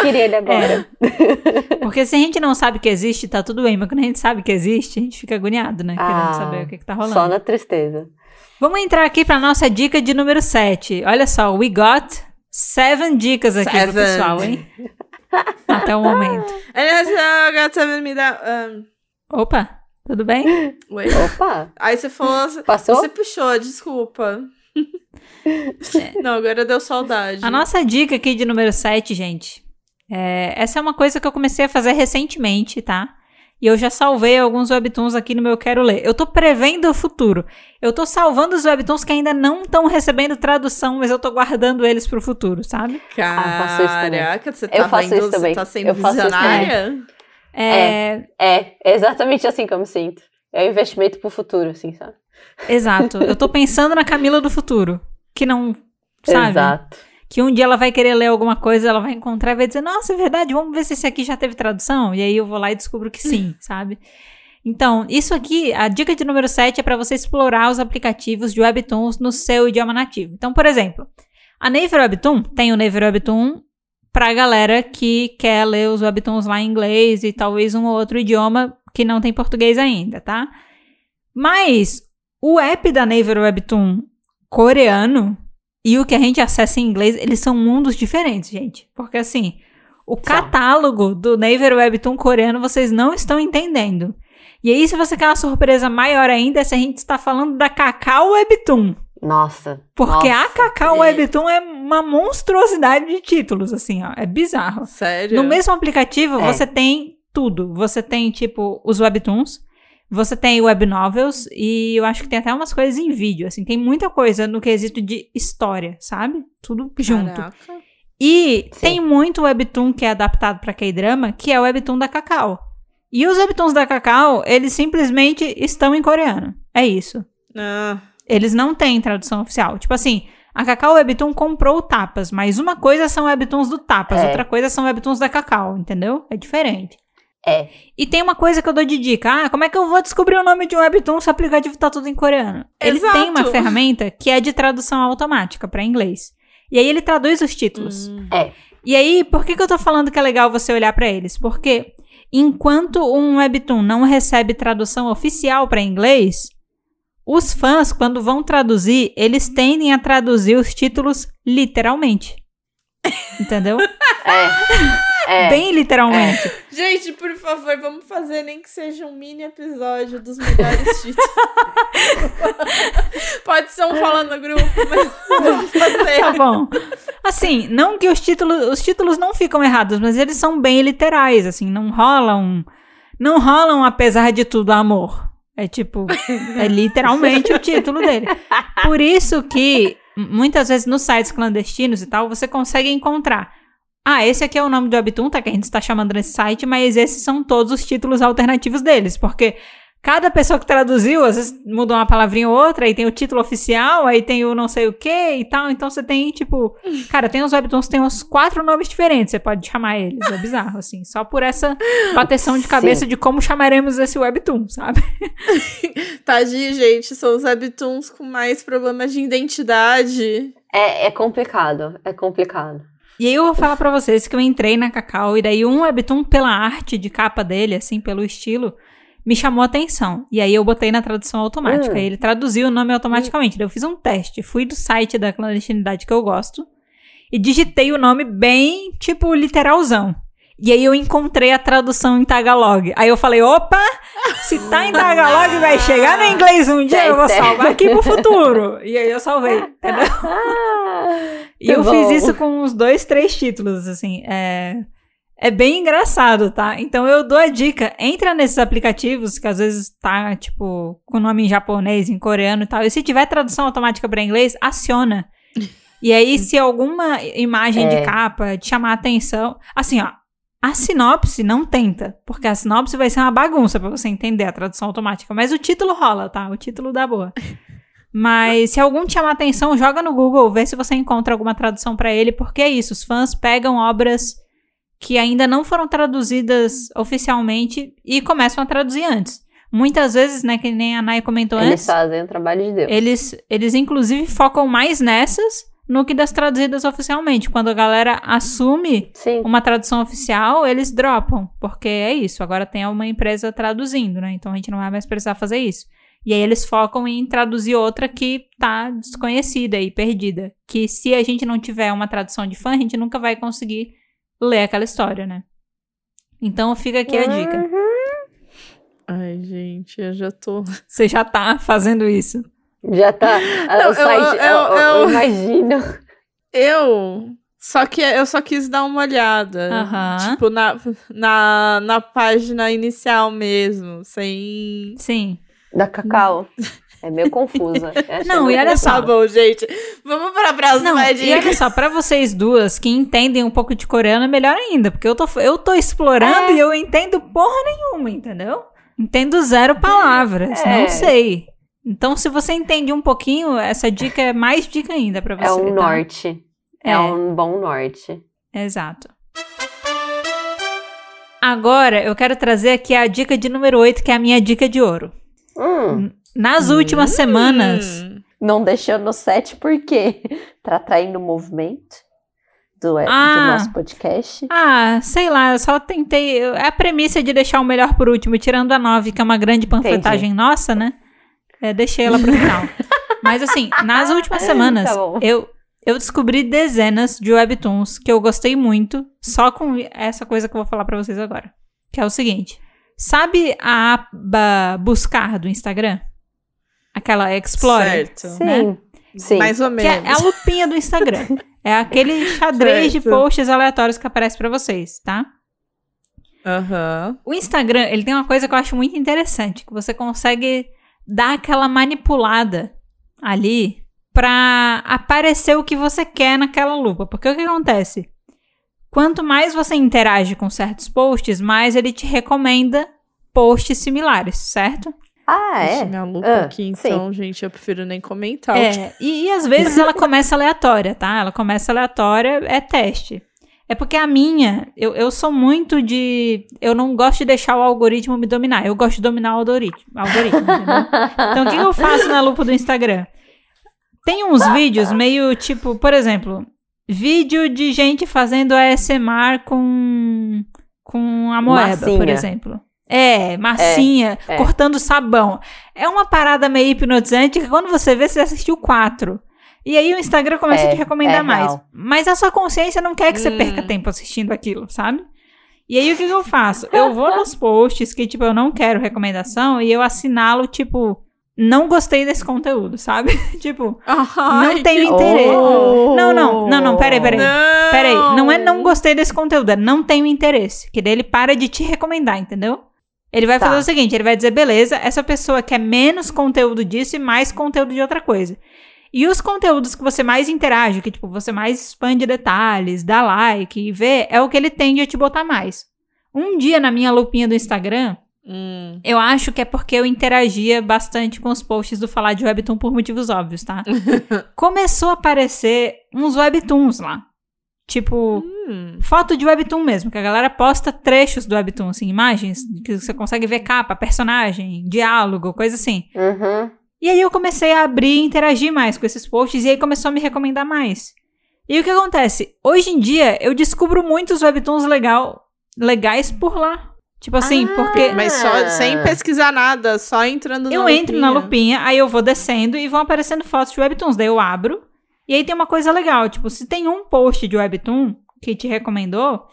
Speaker 2: Queria ele agora.
Speaker 1: Porque se a gente não sabe que existe, tá tudo bem, mas quando a gente sabe que existe, a gente fica agoniado, né? Querendo
Speaker 2: Ah,
Speaker 1: saber o que, que tá rolando.
Speaker 2: Só na tristeza.
Speaker 1: Vamos entrar aqui pra nossa dica de número 7. Olha só, we got seven dicas aqui pro
Speaker 3: Seven.
Speaker 1: pessoal, hein? Até o momento.
Speaker 3: Aliás, got seven me dá. um,
Speaker 1: Opa, tudo bem?
Speaker 3: Oi.
Speaker 2: Opa!
Speaker 3: Aí você falou.
Speaker 2: Passou?
Speaker 3: Você puxou, desculpa. Não, agora deu saudade.
Speaker 1: A nossa dica aqui de número 7, gente. É, essa é uma coisa que eu comecei a fazer recentemente, tá? E eu já salvei alguns webtoons aqui no meu Quero Ler. Eu tô prevendo o futuro. Eu tô salvando os webtoons que ainda não estão recebendo tradução, mas eu tô guardando eles pro futuro, sabe?
Speaker 2: Ah, faço isso também.
Speaker 3: Caraca, você
Speaker 2: Eu
Speaker 3: tá
Speaker 2: faço
Speaker 3: vendo?
Speaker 2: isso também.
Speaker 3: Você tá sendo
Speaker 2: Eu faço isso
Speaker 3: visionária?
Speaker 1: É,
Speaker 2: É, é exatamente assim que eu me sinto. É um investimento pro futuro, assim, sabe?
Speaker 1: exato. Eu tô pensando na Camila do futuro. Que não. Sabe?
Speaker 2: Exato.
Speaker 1: Que um dia ela vai querer ler alguma coisa, ela vai encontrar e vai dizer, nossa, é verdade, vamos ver se esse aqui já teve tradução. E aí eu vou lá e descubro que sim, sabe? Então, isso aqui, a dica de número 7 é para você explorar os aplicativos de Webtoons no seu idioma nativo. Então, por exemplo, a Naver Webtoon tem o Naver Webtoon pra galera que quer ler os Webtoons lá em inglês e talvez um ou outro idioma que não tem português ainda, tá? Mas o app da Naver Webtoon coreano e o que a gente acessa em inglês, eles são mundos diferentes, gente. Porque assim, o catálogo do Naver Webtoon coreano vocês não estão entendendo. E aí, se você quer uma surpresa maior ainda, é se a gente está falando da Cacau Webtoon.
Speaker 2: Nossa.
Speaker 1: Porque
Speaker 2: nossa.
Speaker 1: a Cacau. Webtoon é uma monstruosidade de títulos, assim, ó. É bizarro.
Speaker 3: Sério?
Speaker 1: No mesmo aplicativo,
Speaker 2: É.
Speaker 1: você tem tudo. Você tem, tipo, os webtoons, você tem web novels e eu acho que tem até umas coisas em vídeo, assim. Tem muita coisa no quesito de história, sabe? Tudo junto.
Speaker 3: Caraca.
Speaker 1: E
Speaker 2: Sim.
Speaker 1: tem muito webtoon que é adaptado pra K-drama, que é o webtoon da Cacau. E os webtoons da Cacau, eles simplesmente estão em coreano. É isso.
Speaker 3: Ah,
Speaker 1: Eles não têm tradução oficial. Tipo assim, a Cacau Webtoon comprou o Tapas, mas uma coisa são webtoons do Tapas,
Speaker 2: É.
Speaker 1: outra coisa são webtoons da Cacau, entendeu? É diferente.
Speaker 2: É.
Speaker 1: E tem uma coisa que eu dou de dica. Ah, como é que eu vou descobrir o nome de um webtoon se o aplicativo tá tudo em coreano? Ele
Speaker 3: Exato.
Speaker 1: tem uma ferramenta que é de tradução automática pra inglês. E aí ele traduz os títulos.
Speaker 3: hum.
Speaker 2: É.
Speaker 1: E aí, por que, que eu tô falando que é legal você olhar pra eles? Porque enquanto um webtoon não recebe tradução oficial pra inglês, os fãs, quando vão traduzir, eles tendem a traduzir os títulos literalmente. Entendeu?
Speaker 2: É. É.
Speaker 1: Bem literalmente.
Speaker 3: Gente, por favor, vamos fazer nem que seja um mini episódio dos melhores títulos. Pode ser um falando no grupo, mas pode ser.
Speaker 1: Tá bom. Assim, não que os títulos, os títulos não ficam errados, mas eles são bem literais, assim, não rolam, não rolam apesar de tudo amor. É tipo, é literalmente o título dele. Por isso que muitas vezes nos sites clandestinos e tal, você consegue encontrar. Ah, esse aqui é o nome do Webtoon, tá? Que a gente está chamando nesse site, mas esses são todos os títulos alternativos deles, porque cada pessoa que traduziu, às vezes muda uma palavrinha ou outra, aí tem o título oficial, aí tem o não sei o que e tal. Então você tem, tipo. Cara, tem os webtoons que tem uns quatro nomes diferentes, você pode chamar eles. É bizarro, assim. Só por essa bateção de cabeça
Speaker 2: Sim.
Speaker 1: de como chamaremos esse webtoon, sabe?
Speaker 3: Tadinho, gente. São os webtoons com mais problemas de identidade.
Speaker 2: É, é complicado, é complicado.
Speaker 1: E aí eu vou falar pra vocês que eu entrei na Cacau e daí um webtoon pela arte de capa dele, assim, pelo estilo, me chamou a atenção. E aí eu botei na tradução automática.
Speaker 2: Hum.
Speaker 1: E ele traduziu o nome automaticamente. Daí eu fiz um teste. Fui do site da clandestinidade que eu gosto e digitei o nome bem, tipo, literalzão. E aí eu encontrei a tradução em Tagalog. Aí eu falei, opa, se tá em Tagalog vai chegar no inglês um dia, eu vou salvar aqui pro futuro. E aí eu salvei, entendeu?
Speaker 2: Ah,
Speaker 1: E eu
Speaker 2: bom.
Speaker 1: fiz isso com uns dois, três títulos, assim. É, é bem engraçado, tá? Então eu dou a dica. Entra nesses aplicativos que às vezes tá, tipo, com nome em japonês, em coreano e tal. E se tiver tradução automática para inglês, aciona. E aí, se alguma imagem
Speaker 2: É.
Speaker 1: de capa te chamar a atenção. Assim, ó. A sinopse não tenta, porque a sinopse vai ser uma bagunça pra você entender a tradução automática. Mas o título rola, tá? O título dá boa. Mas se algum te chamar a atenção, joga no Google, vê se você encontra alguma tradução pra ele, porque é isso, os fãs pegam obras que ainda não foram traduzidas oficialmente e começam a traduzir antes. Muitas vezes, né, que nem a Nai comentou
Speaker 2: Eles
Speaker 1: antes,
Speaker 2: fazem o trabalho de Deus.
Speaker 1: eles, eles inclusive focam mais nessas no que das traduzidas oficialmente. Quando a galera assume
Speaker 2: Sim.
Speaker 1: uma tradução oficial, eles dropam, porque é isso, agora tem uma empresa traduzindo, né? Então a gente não vai mais precisar fazer isso. E aí eles focam em traduzir outra que tá desconhecida e perdida. Que se a gente não tiver uma tradução de fã, a gente nunca vai conseguir ler aquela história, né? Então fica aqui a dica.
Speaker 2: Uhum.
Speaker 3: Ai, gente, eu já tô.
Speaker 1: Você já tá fazendo isso.
Speaker 2: Já tá.
Speaker 3: Não,
Speaker 2: o site,
Speaker 3: eu-
Speaker 2: eu,
Speaker 3: eu-
Speaker 2: eu
Speaker 3: eu-
Speaker 2: imagino.
Speaker 3: Eu. Só que eu só quis dar uma olhada.
Speaker 1: Aham.
Speaker 3: Tipo, na, na, na página inicial mesmo, sem.
Speaker 1: Sim.
Speaker 2: Da Cacau. É meio confusa. Eu achei
Speaker 1: Não, e olha só.
Speaker 3: Tá bom, gente. Vamos pra próxima
Speaker 1: Não,
Speaker 3: dica.
Speaker 1: e olha só, pra vocês duas que entendem um pouco de coreano, é melhor ainda, porque eu tô, eu tô explorando
Speaker 2: É.
Speaker 1: e eu entendo porra nenhuma, entendeu? Entendo zero palavras,
Speaker 2: É.
Speaker 1: não sei. Então, se você entende um pouquinho, essa dica é mais dica ainda pra você.
Speaker 2: É um
Speaker 1: tá?
Speaker 2: norte. É.
Speaker 1: É.
Speaker 2: um bom norte.
Speaker 1: Exato. Agora, eu quero trazer aqui a dica de número 8, que é a minha dica de ouro.
Speaker 2: Hum,
Speaker 1: Nas últimas semanas,
Speaker 3: Hum.
Speaker 2: não deixou no set por quê? Tá atraindo o movimento do, do
Speaker 1: Ah.
Speaker 2: nosso podcast.
Speaker 1: Ah, sei lá, eu só tentei. É a premissa de deixar o melhor por último, tirando a 9, que é uma grande panfletagem nossa, né? É, deixei ela pro final. Mas assim, nas últimas semanas,
Speaker 2: Tá
Speaker 1: eu, eu descobri dezenas de webtoons que eu gostei muito, só com essa coisa que eu vou falar pra vocês agora. Que é o seguinte: sabe a aba buscar do Instagram? Aquela Explorer.
Speaker 3: Certo.
Speaker 2: Sim.
Speaker 1: né?
Speaker 2: Sim.
Speaker 3: Mais ou
Speaker 1: Que é,
Speaker 3: menos.
Speaker 1: é a lupinha do Instagram. É aquele xadrez de
Speaker 3: Certo.
Speaker 1: posts aleatórios que aparece pra vocês, tá?
Speaker 3: Aham.
Speaker 1: O Instagram, ele tem uma coisa que eu acho muito interessante, que você consegue dar aquela manipulada ali pra aparecer o que você quer naquela lupa. Porque o que acontece? Quanto mais você interage com certos posts, mais ele te recomenda posts similares, certo?
Speaker 2: Ah,
Speaker 3: Ixi,
Speaker 2: é?
Speaker 3: minha lupa
Speaker 2: Ah,
Speaker 3: aqui, então, gente, eu prefiro nem comentar.
Speaker 1: É, e, e às vezes ela começa aleatória, tá? Ela começa aleatória, é teste. É porque a minha, eu, eu sou muito de. Eu não gosto de deixar o algoritmo me dominar. Eu gosto de dominar o algoritmo. algoritmo? Então, o que eu faço na lupa do Instagram? Tem uns vídeos meio tipo, por exemplo, vídeo de gente fazendo ASMR com, com a moeba, por exemplo. É, massinha,
Speaker 2: É, é.
Speaker 1: cortando sabão. É uma parada meio hipnotizante que quando você vê, você assistiu quatro. E aí o Instagram começa a
Speaker 2: É,
Speaker 1: te recomendar
Speaker 2: é
Speaker 1: mais. Mas a sua consciência não quer que você
Speaker 3: Hum.
Speaker 1: perca tempo assistindo aquilo, sabe? E aí o que, que eu faço? Eu vou nos posts que, tipo, eu não quero recomendação e eu assinalo, tipo, não gostei desse conteúdo, sabe? tipo,
Speaker 3: Ai,
Speaker 1: não tenho
Speaker 3: que
Speaker 1: interesse.
Speaker 2: Oh.
Speaker 1: Não, não, não, não, peraí, peraí.
Speaker 3: Não.
Speaker 1: Peraí, não é não gostei desse conteúdo, é não tenho interesse. Que daí ele para de te recomendar, entendeu? Ele vai
Speaker 2: Tá.
Speaker 1: fazer o seguinte, ele vai dizer, beleza, essa pessoa quer menos conteúdo disso e mais conteúdo de outra coisa. E os conteúdos que você mais interage, que tipo, você mais expande detalhes, dá like e vê, é o que ele tende a te botar mais. Um dia na minha lupinha do Instagram,
Speaker 3: Hum.
Speaker 1: eu acho que é porque eu interagia bastante com os posts do Falar de Webtoon por motivos óbvios, tá? Começou a aparecer uns Webtoons lá. Tipo,
Speaker 3: Hum.
Speaker 1: foto de Webtoon mesmo, que a galera posta trechos do Webtoon, assim, imagens que você consegue ver capa, personagem, diálogo, coisa assim.
Speaker 2: Uhum.
Speaker 1: E aí eu comecei a abrir e interagir mais com esses posts e aí começou a me recomendar mais. E o que acontece? Hoje em dia eu descubro muitos Webtoons legal, legais por lá. Tipo assim,
Speaker 2: Ah,
Speaker 1: porque
Speaker 3: Mas só sem pesquisar nada, só entrando
Speaker 1: eu
Speaker 3: na
Speaker 1: entro na
Speaker 3: lupinha.
Speaker 1: lupinha, aí eu vou descendo e vão aparecendo fotos de Webtoons. Daí eu abro. E aí tem uma coisa legal, tipo, se tem um post de Webtoon que te recomendou,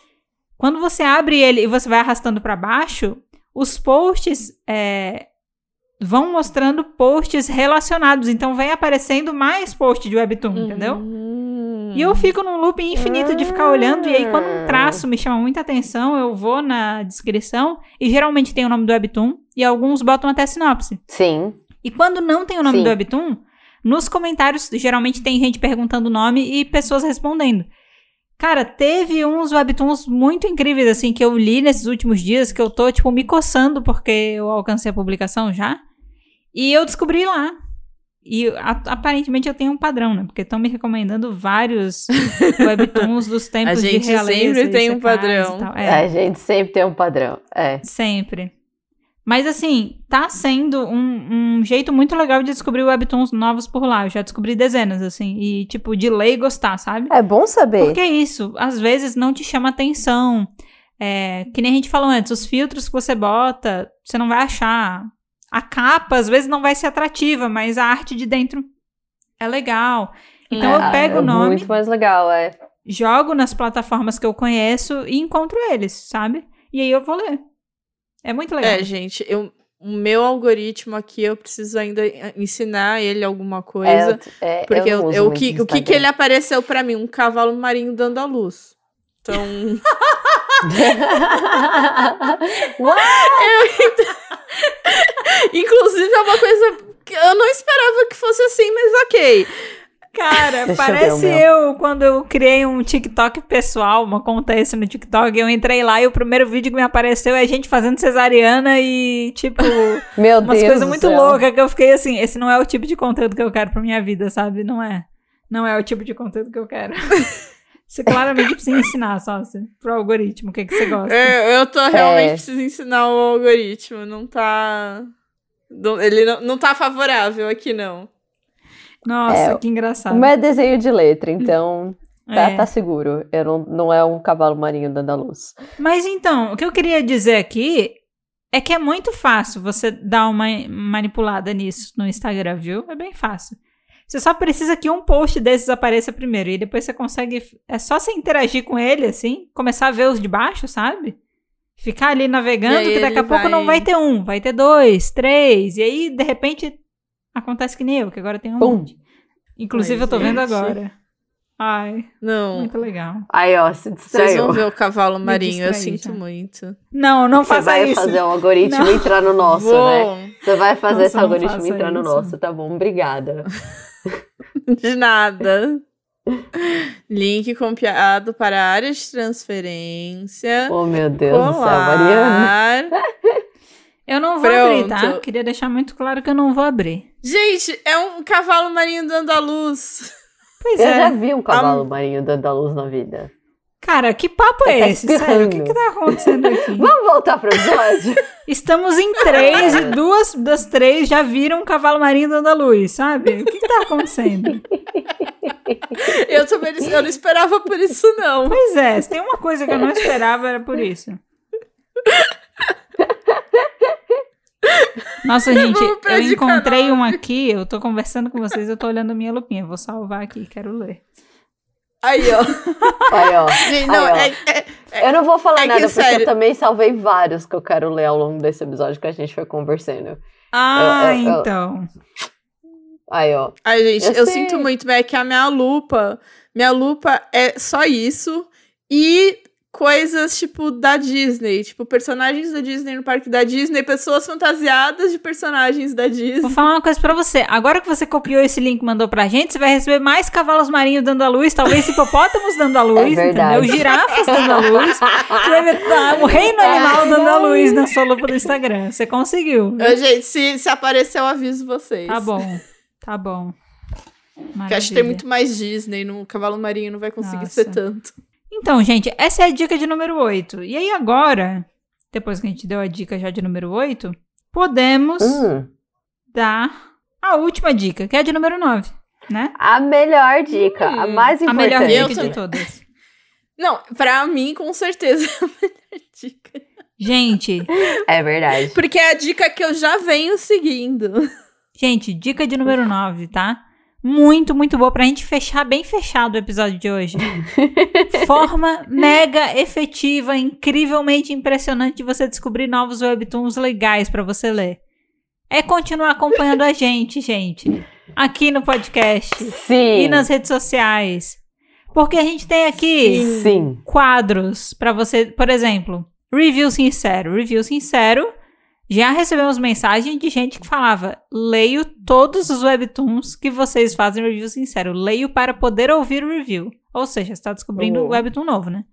Speaker 1: quando você abre ele e você vai arrastando pra baixo, os posts é, vão mostrando posts relacionados. Então vem aparecendo mais posts de Webtoon, entendeu? E eu fico num loop infinito de ficar olhando, e aí quando um traço me chama muita atenção, eu vou na descrição, e geralmente tem o nome do Webtoon, e alguns botam até sinopse.
Speaker 2: Sim.
Speaker 1: E quando não tem o nome
Speaker 2: Sim.
Speaker 1: do Webtoon, nos comentários geralmente tem gente perguntando o nome e pessoas respondendo. Cara, teve uns webtoons muito incríveis, assim, que eu li nesses últimos dias, que eu tô, tipo, me coçando porque eu alcancei a publicação já. E eu descobri lá. E a- aparentemente eu tenho um padrão, né? Porque estão me recomendando vários webtoons dos tempos
Speaker 3: gente
Speaker 1: de realeza.
Speaker 3: sempre
Speaker 1: e
Speaker 3: tem um
Speaker 1: secais
Speaker 3: padrão.
Speaker 2: É,
Speaker 1: É.
Speaker 2: A gente sempre tem um padrão. É.
Speaker 1: Sempre. Mas assim, tá sendo um, um jeito muito legal de descobrir webtoons novos por lá. Eu já descobri dezenas, assim. E, tipo, de ler e gostar, sabe?
Speaker 2: É bom saber.
Speaker 1: Porque é isso, às vezes não te chama atenção. É, que nem a gente falou antes, os filtros que você bota, você não vai achar. A capa, às vezes, não vai ser atrativa, mas a arte de dentro é legal. Então
Speaker 2: É,
Speaker 1: eu pego
Speaker 2: é
Speaker 1: o nome,
Speaker 2: Muito mais legal, é.
Speaker 1: jogo nas plataformas que eu conheço e encontro eles, sabe? E aí eu vou ler. É muito legal.
Speaker 3: É, gente, eu, o meu algoritmo aqui, eu preciso ainda ensinar ele alguma coisa.
Speaker 2: É, é,
Speaker 3: porque
Speaker 2: eu
Speaker 3: eu- eu- o, que, o que, que ele apareceu pra mim? Um cavalo marinho dando a luz. Então,
Speaker 2: Uau!
Speaker 3: inclusive é uma coisa que eu não esperava que fosse assim, mas ok.
Speaker 1: Cara,
Speaker 2: Deixa eu
Speaker 1: parece
Speaker 2: o
Speaker 1: eu, quando eu criei um TikTok pessoal, uma conta esse no TikTok, eu entrei lá e o primeiro vídeo que me apareceu é gente fazendo cesariana e, tipo,
Speaker 2: Meu
Speaker 1: umas
Speaker 2: Deus
Speaker 1: coisas muito loucas que eu fiquei assim, esse não é o tipo de conteúdo que eu quero pra minha vida, sabe? Não é. Não é o tipo de conteúdo que eu quero. Você claramente precisa ensinar, só assim, pro algoritmo, o que, que você gosta.
Speaker 3: Eu, eu tô realmente
Speaker 2: É.
Speaker 3: preciso ensinar o algoritmo. Não tá. Ele não, não tá favorável aqui, não.
Speaker 1: Nossa,
Speaker 2: É,
Speaker 1: que engraçado.
Speaker 2: Meu é desenho de letra, então tá,
Speaker 1: É.
Speaker 2: tá seguro. Eu não, não é um cavalo marinho dando a luz.
Speaker 1: Mas então, o que eu queria dizer aqui é que é muito fácil você dar uma manipulada nisso no Instagram, viu? É bem fácil. Você só precisa que um post desses apareça primeiro e depois você consegue. É só você interagir com ele, assim, começar a ver os de baixo, sabe? Ficar ali navegando, que daqui a pouco não
Speaker 3: vai-
Speaker 1: vai ter um, vai ter dois, três, e aí de repente acontece que nem eu, que agora tem um
Speaker 2: Pum.
Speaker 1: monte. Inclusive
Speaker 3: Ai,
Speaker 1: eu tô vendo
Speaker 3: gente.
Speaker 1: agora. Ai,
Speaker 3: Não.
Speaker 1: muito legal.
Speaker 2: Aí, ó, se
Speaker 3: Vocês
Speaker 2: distraiu.
Speaker 3: vão ver o cavalo marinho, eu sinto
Speaker 1: já.
Speaker 3: muito.
Speaker 1: Não, não
Speaker 2: Você
Speaker 1: faça
Speaker 2: vai
Speaker 1: isso.
Speaker 2: fazer um algoritmo
Speaker 1: Não.
Speaker 2: entrar no nosso,
Speaker 3: Vou.
Speaker 2: né? Você vai fazer
Speaker 1: Nossa,
Speaker 2: esse algoritmo entrar no
Speaker 1: isso.
Speaker 2: nosso, tá bom? Obrigada.
Speaker 3: De nada. Link copiado para a área de transferência.
Speaker 2: Oh, meu Deus do céu, Mariana.
Speaker 3: Colar.
Speaker 1: Eu não vou abrir, tá?
Speaker 3: Pronto.
Speaker 1: Queria deixar muito claro que eu não vou abrir.
Speaker 3: Gente, é um cavalo marinho dando a luz.
Speaker 1: Pois
Speaker 2: Eu
Speaker 1: é.
Speaker 2: já vi um cavalo marinho dando a luz na vida.
Speaker 1: Cara, que papo é
Speaker 2: tá
Speaker 1: esse? Sério, o que, que tá acontecendo aqui?
Speaker 2: Vamos voltar pro episódio?
Speaker 1: Estamos em três e duas das três já viram um cavalo marinho dando a luz, sabe? O que, que tá acontecendo?
Speaker 3: Eu também eu não esperava por isso, não.
Speaker 1: Pois é, se tem uma coisa que eu não esperava, era por isso. Nossa, gente, eu encontrei
Speaker 3: canal.
Speaker 1: um aqui, eu tô conversando com vocês, eu tô olhando a minha lupinha. Vou salvar aqui, quero ler.
Speaker 3: Aí, ó.
Speaker 2: Aí, ó.
Speaker 3: Gente, não,
Speaker 2: Aí, ó.
Speaker 3: é, é-
Speaker 2: Eu não vou falar
Speaker 3: É que,
Speaker 2: nada, porque
Speaker 3: sério-
Speaker 2: eu também salvei vários que eu quero ler ao longo desse episódio que a gente foi conversando.
Speaker 1: Ah,
Speaker 2: Eu- eu-
Speaker 1: então.
Speaker 2: Aí, ó.
Speaker 3: Ai, gente,
Speaker 2: Eu
Speaker 3: eu, sinto muito, mas é que a minha lupa, minha lupa é só isso e coisas tipo da Disney, tipo personagens da Disney no parque da Disney, pessoas fantasiadas de personagens da
Speaker 1: Vou
Speaker 3: Disney.
Speaker 1: falar uma coisa pra você. Agora que você copiou esse link e mandou pra gente, você vai receber mais cavalos marinhos dando a luz, talvez hipopótamos dando a luz,
Speaker 2: verdade.
Speaker 1: entendeu? Girafas dando a luz. Você vai ver ah, o reino animal dando a luz na sua lupa do Instagram. Você conseguiu.
Speaker 3: Eu, gente, se, se aparecer, eu aviso vocês.
Speaker 1: Tá bom. Tá bom.
Speaker 3: Porque acho que tem
Speaker 1: Maravilha.
Speaker 3: muito mais Disney, no Cavalo Marinho não vai conseguir
Speaker 1: Nossa.
Speaker 3: ser tanto.
Speaker 1: Então, gente, essa é a dica de número 8. E aí agora, depois que a gente deu a dica já de número 8, podemos
Speaker 2: Hum,
Speaker 1: dar a última dica, que é a de número 9, né?
Speaker 2: a melhor dica, a
Speaker 3: Hum,
Speaker 2: mais
Speaker 1: A
Speaker 2: importante.
Speaker 1: melhor
Speaker 3: Eu
Speaker 1: dica de
Speaker 3: também.
Speaker 1: todas.
Speaker 3: Não, pra mim, com certeza é a melhor dica.
Speaker 1: Gente,
Speaker 2: É verdade.
Speaker 3: Porque é a dica que eu já venho seguindo.
Speaker 1: gente, dica de número 9, tá? Muito, muito boa pra gente fechar bem fechado o episódio de hoje. Forma mega efetiva, incrivelmente impressionante de você descobrir novos webtoons legais pra você ler. É continuar acompanhando a gente, gente. Aqui no podcast
Speaker 2: Sim.
Speaker 1: e nas redes sociais. Porque a gente tem aqui
Speaker 2: Sim.
Speaker 1: quadros pra você, por exemplo, review sincero. Review sincero, já recebemos mensagem de gente que falava: leio todos os webtoons que vocês fazem review sincero. Leio para poder ouvir o review. Ou seja, você está descobrindo o webtoon novo, né?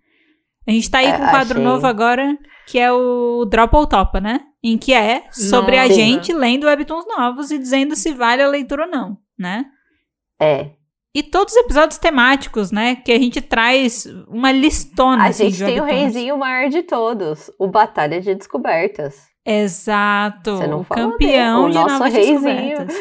Speaker 1: A gente tá aí
Speaker 2: É,
Speaker 1: com um quadro
Speaker 2: achei.
Speaker 1: novo agora, que é o Drop ou Topa, né? Em que é sobre a
Speaker 3: Nossa.
Speaker 1: gente lendo webtoons novos e dizendo se vale a leitura ou não, né?
Speaker 2: É.
Speaker 1: E todos os episódios temáticos, né? Que a gente traz uma listona.
Speaker 2: A
Speaker 1: assim,
Speaker 2: gente tem o reizinho maior de todos, o Batalha de Descobertas.
Speaker 1: Exato.
Speaker 2: Você não
Speaker 1: o campeão
Speaker 2: dele,
Speaker 1: de
Speaker 2: o nosso
Speaker 1: novas
Speaker 2: reizinho.
Speaker 1: descobertas.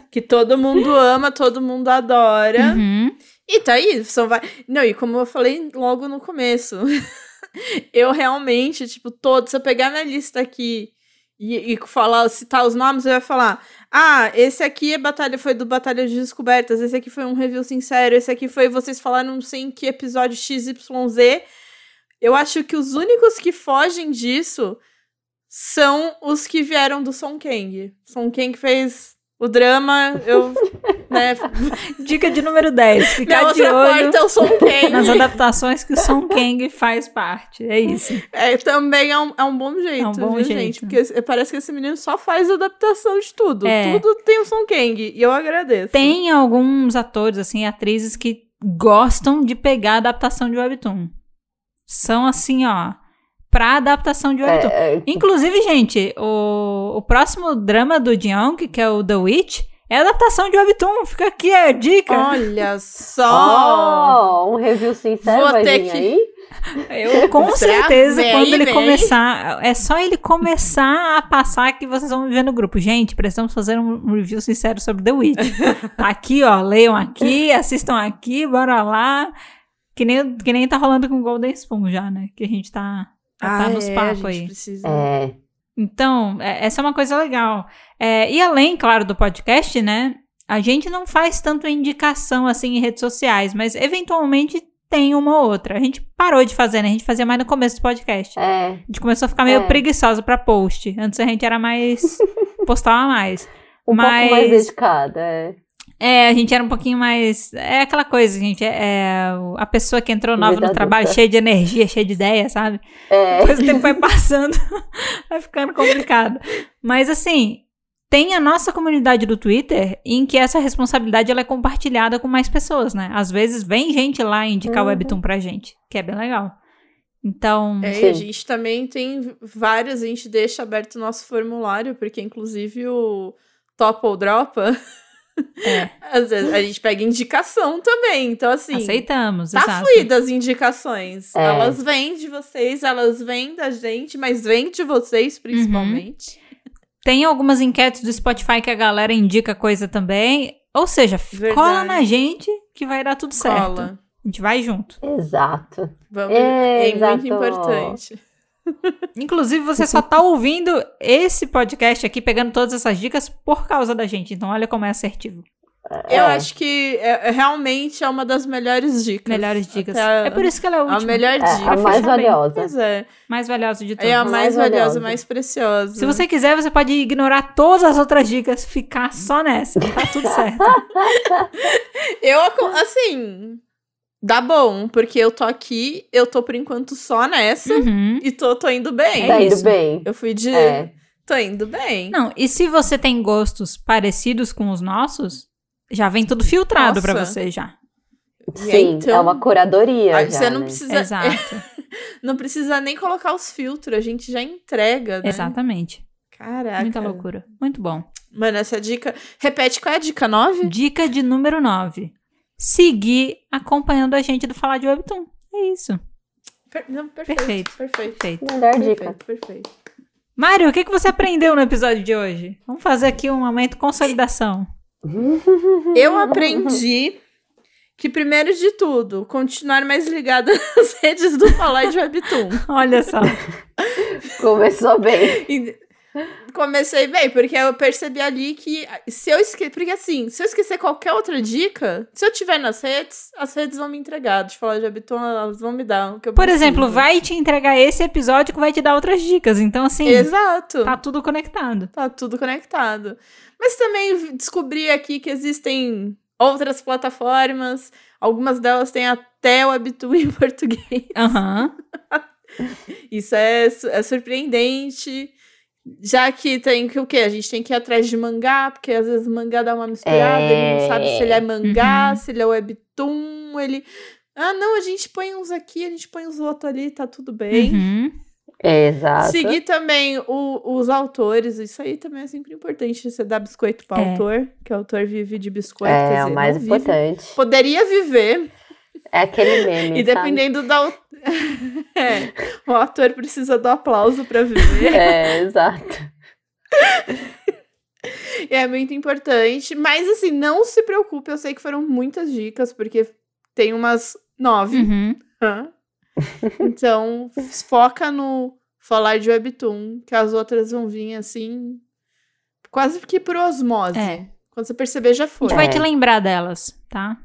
Speaker 3: que todo mundo ama, todo mundo adora.
Speaker 1: Uhum.
Speaker 3: E tá aí, são vai... Não, e como eu falei logo no começo, eu realmente, tipo, todo, se eu pegar minha lista aqui e, e falar, citar os nomes, eu ia falar: ah, esse aqui é batalha, foi do Batalha de Descobertas, esse aqui foi um review sincero, esse aqui foi vocês falaram não sei em que episódio XYZ. Eu acho que os únicos que fogem disso são os que vieram do Song Kang. Song Kang fez o drama, eu, né,
Speaker 1: Dica de número 10.
Speaker 3: minha
Speaker 1: Ficar de
Speaker 3: outra
Speaker 1: olho
Speaker 3: porta é o Song Kang.
Speaker 1: nas adaptações que o Song Kang faz parte. É isso.
Speaker 3: É, também é um, é um bom jeito,
Speaker 1: É um bom
Speaker 3: viu,
Speaker 1: jeito.
Speaker 3: gente? Porque parece que esse menino só faz adaptação de tudo.
Speaker 1: É.
Speaker 3: Tudo tem o Song Kang. E eu agradeço.
Speaker 1: Tem alguns atores, assim, atrizes que gostam de pegar a adaptação de webtoon. São assim, ó, pra adaptação de webtoon.
Speaker 2: É, é,
Speaker 1: Inclusive, gente, o, o próximo drama do Jung, que é o The Witch, é adaptação de webtoon. Fica aqui a dica.
Speaker 3: Olha só!
Speaker 2: Oh, um review sincero
Speaker 3: Vou
Speaker 2: vai
Speaker 3: ter
Speaker 2: vir
Speaker 3: que-
Speaker 2: aí?
Speaker 1: Eu, com certeza,
Speaker 3: Vem
Speaker 1: quando ele
Speaker 3: vem.
Speaker 1: começar, é só ele começar a passar que vocês vão me ver no grupo. Gente, precisamos fazer um review sincero sobre The Witch. Tá aqui, ó, leiam aqui, assistam aqui, bora lá. Que nem, que nem tá rolando com Golden Spoon já, né? Que a gente tá, tá
Speaker 3: Ah,
Speaker 1: nos
Speaker 3: é, a
Speaker 1: papos
Speaker 3: gente
Speaker 1: aí.
Speaker 3: precisa.
Speaker 2: É.
Speaker 1: Então, é- essa é uma coisa legal. É, e além, claro, do podcast, né? A gente não faz tanto indicação assim em redes sociais, mas eventualmente tem uma ou outra. A gente parou de fazer, né? A gente fazia mais no começo do podcast.
Speaker 2: É.
Speaker 1: A gente começou a ficar meio
Speaker 2: É.
Speaker 1: preguiçosa pra post. Antes a gente era mais. postava mais.
Speaker 2: Um pouco
Speaker 1: Mas-
Speaker 2: mais dedicada, é.
Speaker 1: É, a gente era um pouquinho mais. É aquela coisa, gente. É, é a pessoa que entrou nova no trabalho,
Speaker 2: adulta.
Speaker 1: cheia de energia, cheia de ideia, sabe?
Speaker 2: É.
Speaker 1: Depois o tempo vai passando, vai ficando complicado. Mas assim, tem a nossa comunidade do Twitter em que essa responsabilidade ela é compartilhada com mais pessoas, né? Às vezes vem gente lá indicar o
Speaker 2: Uhum.
Speaker 1: Webtoon pra gente, que é bem legal. Então,
Speaker 3: É,
Speaker 2: Sim.
Speaker 3: a gente também tem várias, a gente deixa aberto o nosso formulário, porque inclusive o Top ou Dropa,
Speaker 1: é,
Speaker 3: às vezes a gente pega indicação também. Então, assim,
Speaker 1: aceitamos,
Speaker 3: tá
Speaker 1: exato.
Speaker 3: fluida as indicações.
Speaker 2: É.
Speaker 3: Elas vêm de vocês, elas vêm da gente, mas vêm de vocês principalmente.
Speaker 1: Tem algumas enquetes do Spotify que a galera indica coisa também. Ou seja,
Speaker 3: Verdade.
Speaker 1: cola na gente que vai dar tudo certo.
Speaker 3: Cola.
Speaker 1: A gente vai junto.
Speaker 2: Exato.
Speaker 3: Vamos, é
Speaker 2: Exato.
Speaker 3: muito importante.
Speaker 1: Inclusive, você só tá ouvindo esse podcast aqui, pegando todas essas dicas por causa da gente. Então, olha como é assertivo.
Speaker 3: Eu
Speaker 2: É.
Speaker 3: acho que é, é- realmente é uma das melhores dicas.
Speaker 1: Melhores dicas.
Speaker 3: Até
Speaker 1: É por isso que ela é a
Speaker 3: a,
Speaker 1: última.
Speaker 3: melhor
Speaker 2: É,
Speaker 3: dica.
Speaker 2: a mais valiosa.
Speaker 3: Pois é.
Speaker 1: Mais valiosa de todas.
Speaker 3: É a
Speaker 2: mais
Speaker 3: mais valiosa,
Speaker 2: valiosa.
Speaker 3: mais preciosa.
Speaker 1: Se você quiser, você pode ignorar todas as outras dicas, ficar só nessa. Tá tudo certo.
Speaker 3: Eu, assim, dá bom, porque eu tô aqui, eu tô por enquanto só nessa
Speaker 1: Uhum.
Speaker 3: e tô, tô indo bem.
Speaker 1: É
Speaker 2: tá indo bem.
Speaker 3: Eu fui de.
Speaker 2: É.
Speaker 3: Tô indo bem.
Speaker 1: Não, e se você tem gostos parecidos com os nossos, já vem tudo filtrado pra
Speaker 3: Nossa.
Speaker 1: você já.
Speaker 2: Sim,
Speaker 3: então-
Speaker 2: é uma curadoria.
Speaker 3: Aí
Speaker 2: já,
Speaker 3: você não
Speaker 2: né?
Speaker 3: precisa.
Speaker 1: Exato.
Speaker 3: Não precisa nem colocar os filtros, a gente já entrega, né?
Speaker 1: Exatamente.
Speaker 3: Caraca.
Speaker 1: Muita loucura. Muito bom.
Speaker 3: Mano, essa dica. Repete qual é a dica 9?
Speaker 1: Dica de número 9. Seguir acompanhando a gente do Falar de Webtoon. É isso.
Speaker 3: Per- não, perfeito.
Speaker 1: Perfeito.
Speaker 3: Perfeito.
Speaker 1: Perfeito.
Speaker 2: Melhor dica.
Speaker 3: Perfeito, perfeito.
Speaker 1: Mário, o que, que você aprendeu no episódio de hoje? Vamos fazer aqui um momento de consolidação.
Speaker 3: Eu aprendi que, primeiro de tudo, continuar mais ligada nas redes do Falar de Webtoon.
Speaker 1: Olha só.
Speaker 2: Começou bem.
Speaker 3: Comecei bem, porque eu percebi ali que se eu esquecer. Porque assim, se eu esquecer qualquer outra dica, se eu tiver nas redes, as redes vão me entregar. De falar de Webtoon, elas vão me dar o que eu
Speaker 1: Por
Speaker 3: preciso.
Speaker 1: exemplo, vai te entregar esse episódio que vai te dar outras dicas. Então, assim,
Speaker 3: Exato.
Speaker 1: tá tudo conectado.
Speaker 3: Tá tudo conectado. Mas também descobri aqui que existem outras plataformas. Algumas delas têm até o Webtoon em português.
Speaker 1: Aham.
Speaker 3: Isso é, é surpreendente. Já que tem que o quê? A gente tem que ir atrás de mangá, porque às vezes o mangá dá uma misturada, ele não sabe se ele é mangá,
Speaker 1: Uhum.
Speaker 3: se ele é webtoon, ele. Ah, não, a gente põe uns aqui, a gente põe uns outros ali, tá tudo bem.
Speaker 1: Uhum.
Speaker 2: Exato.
Speaker 3: Seguir também o- os autores, isso aí também é sempre importante, você dar biscoito para
Speaker 1: É.
Speaker 3: autor, que o autor vive de biscoito.
Speaker 2: É,
Speaker 3: dizer,
Speaker 2: o mais
Speaker 3: vive.
Speaker 2: importante.
Speaker 3: Poderia viver,
Speaker 2: É aquele meme.
Speaker 3: e dependendo da. au- é, o ator precisa do aplauso para viver.
Speaker 2: sabe? É, exato.
Speaker 3: É muito importante. Mas assim, não se preocupe, eu sei que foram muitas dicas, porque tem umas nove.
Speaker 1: Uhum.
Speaker 3: Então, foca no falar de Webtoon, que as outras vão vir assim, quase que por osmose.
Speaker 1: É.
Speaker 3: Quando você perceber, já
Speaker 1: A
Speaker 3: foi.
Speaker 1: gente vai
Speaker 2: É.
Speaker 1: te lembrar delas, tá?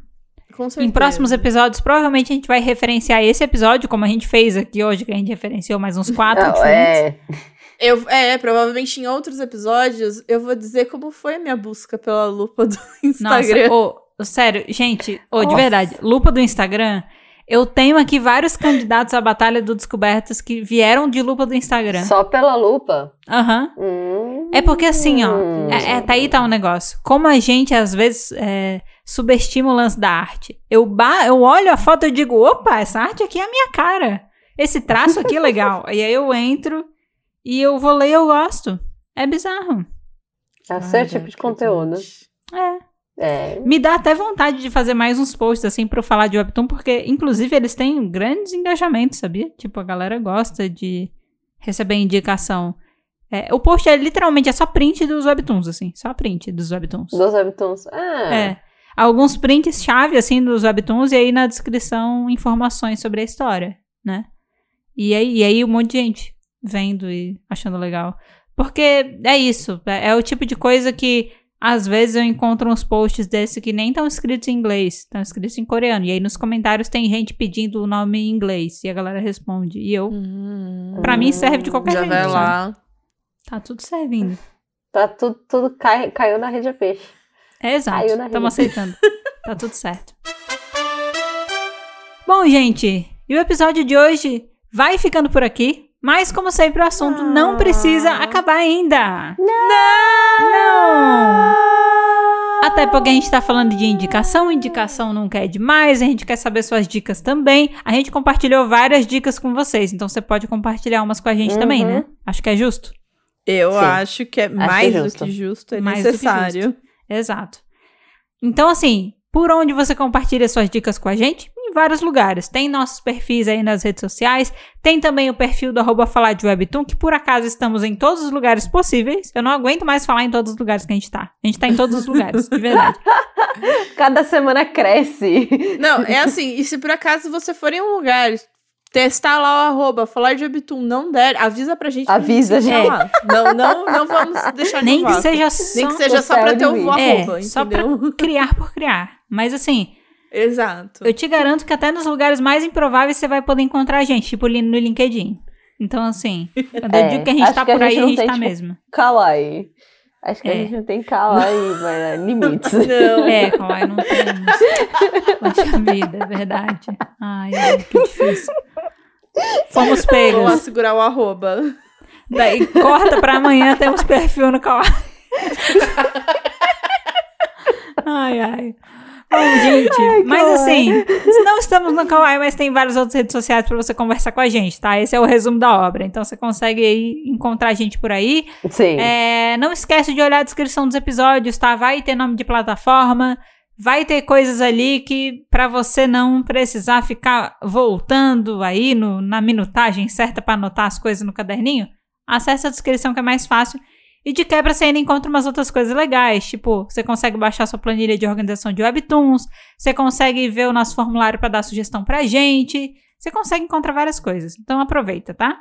Speaker 3: Com certeza.
Speaker 1: Em próximos episódios, provavelmente a gente vai referenciar esse episódio, como a gente fez aqui hoje, que a gente referenciou mais uns quatro
Speaker 2: Não,
Speaker 1: diferentes.
Speaker 2: é,
Speaker 3: Eu, é, provavelmente em outros episódios eu vou dizer como foi a minha busca pela lupa do Instagram.
Speaker 1: Nossa, ô, sério, gente, ô, de verdade, lupa do Instagram. Eu tenho aqui vários candidatos à Batalha do Descobertas que vieram de lupa do Instagram.
Speaker 2: só pela lupa.
Speaker 1: Aham.
Speaker 2: Hum,
Speaker 1: É porque assim, ó,
Speaker 2: hum.
Speaker 1: é, é, tá aí tá um negócio. Como a gente, às vezes, é, subestima o lance da arte. Eu, ba eu olho a foto e digo, opa, essa arte aqui é a minha cara. Esse traço aqui é legal. e aí eu entro e eu vou ler e eu gosto. É bizarro.
Speaker 2: É o seu tipo de conteúdo.
Speaker 1: É.
Speaker 2: É.
Speaker 1: Me dá até vontade de fazer mais uns posts, assim, pra eu falar de Webtoon, porque, inclusive, eles têm grandes engajamentos, sabia? Tipo, a galera gosta de receber indicação. É, o post é literalmente é só print dos Webtoons, assim. Só print dos Webtoons.
Speaker 2: Dos webtoons. Ah,
Speaker 1: É. Alguns prints chave, assim, dos Webtoons, e aí na descrição informações sobre a história, né? E aí, e aí um monte de gente vendo e achando legal. Porque é isso, é, é o tipo de coisa que às vezes eu encontro uns posts desse que nem estão escritos em inglês, estão escritos em coreano. E aí nos comentários tem gente pedindo o nome em inglês e a galera responde. E eu,
Speaker 3: Hum,
Speaker 1: pra mim, serve de qualquer
Speaker 3: já
Speaker 1: jeito.
Speaker 3: vai
Speaker 1: sabe?
Speaker 3: lá.
Speaker 1: Tá tudo servindo.
Speaker 2: Tá tudo, tudo cai, caiu na rede a peixe.
Speaker 1: É exato. Estamos aceitando. tá tudo certo. Bom, gente, e o episódio de hoje vai ficando por aqui. Mas, como sempre, o assunto não precisa acabar ainda. Não! Não! Até porque a gente tá falando de indicação, indicação não quer demais, a gente quer saber suas dicas também. A gente compartilhou várias dicas com vocês, então você pode compartilhar umas com a gente
Speaker 2: Uhum.
Speaker 1: também, né? Acho que é justo.
Speaker 3: Eu
Speaker 2: Sim.
Speaker 3: acho que é mais do
Speaker 2: justo.
Speaker 3: que justo, é
Speaker 1: Mais do que
Speaker 3: necessário.
Speaker 1: Exato. Então, assim, por onde você compartilha suas dicas com a gente? Em vários lugares. Tem nossos perfis aí nas redes sociais. Tem também o perfil do arroba falar de Webtoon, que por acaso estamos em todos os lugares possíveis. Eu não aguento mais falar em todos os lugares que a gente tá. A gente tá em todos os lugares, de verdade.
Speaker 2: Cada semana cresce.
Speaker 3: Não, é assim, e se por acaso você for em um lugar testar lá o arroba, falar de Webtoon, não der, avisa pra gente. pra
Speaker 2: Avisa,
Speaker 3: gente.
Speaker 1: gente.
Speaker 3: Não, não, não vamos deixar
Speaker 1: Nem que seja só
Speaker 3: Nem que seja só pra ter o arroba,
Speaker 1: É, só pra- criar por criar. Mas assim,
Speaker 3: Exato.
Speaker 1: eu te garanto que até nos lugares mais improváveis você vai poder encontrar a gente, tipo no LinkedIn. Então, assim, eu
Speaker 2: É,
Speaker 1: digo que a gente tá
Speaker 2: a
Speaker 1: por aí, a gente
Speaker 2: tem,
Speaker 1: tá
Speaker 2: tipo,
Speaker 1: mesmo.
Speaker 2: Kawaii. Acho que a
Speaker 1: É.
Speaker 2: gente não tem kawaii, mas é limites.
Speaker 3: Não.
Speaker 1: É, Kawaii, não temos. Poxa vida, é verdade. Ai, ai, que difícil. Fomos
Speaker 3: Vamos lá
Speaker 1: pegos.
Speaker 3: segurar o arroba.
Speaker 1: Daí corta pra amanhã, temos perfil no Kawaii. Ai, ai. Bom, gente, mas assim, não estamos no Kawaii, mas tem várias outras redes sociais pra você conversar com a gente, tá? Esse é o resumo da obra. Então você consegue aí encontrar a gente por aí.
Speaker 2: Sim.
Speaker 1: É, não esquece de olhar a descrição dos episódios, tá? Vai ter nome de plataforma, vai ter coisas ali que pra você não precisar ficar voltando aí no- na minutagem certa pra anotar as coisas no caderninho. Acesse a descrição que é mais fácil. E de quebra você ainda encontra umas outras coisas legais, tipo, você consegue baixar sua planilha de organização de webtoons, você consegue ver o nosso formulário pra dar sugestão pra gente, você consegue encontrar várias coisas. Então aproveita, tá?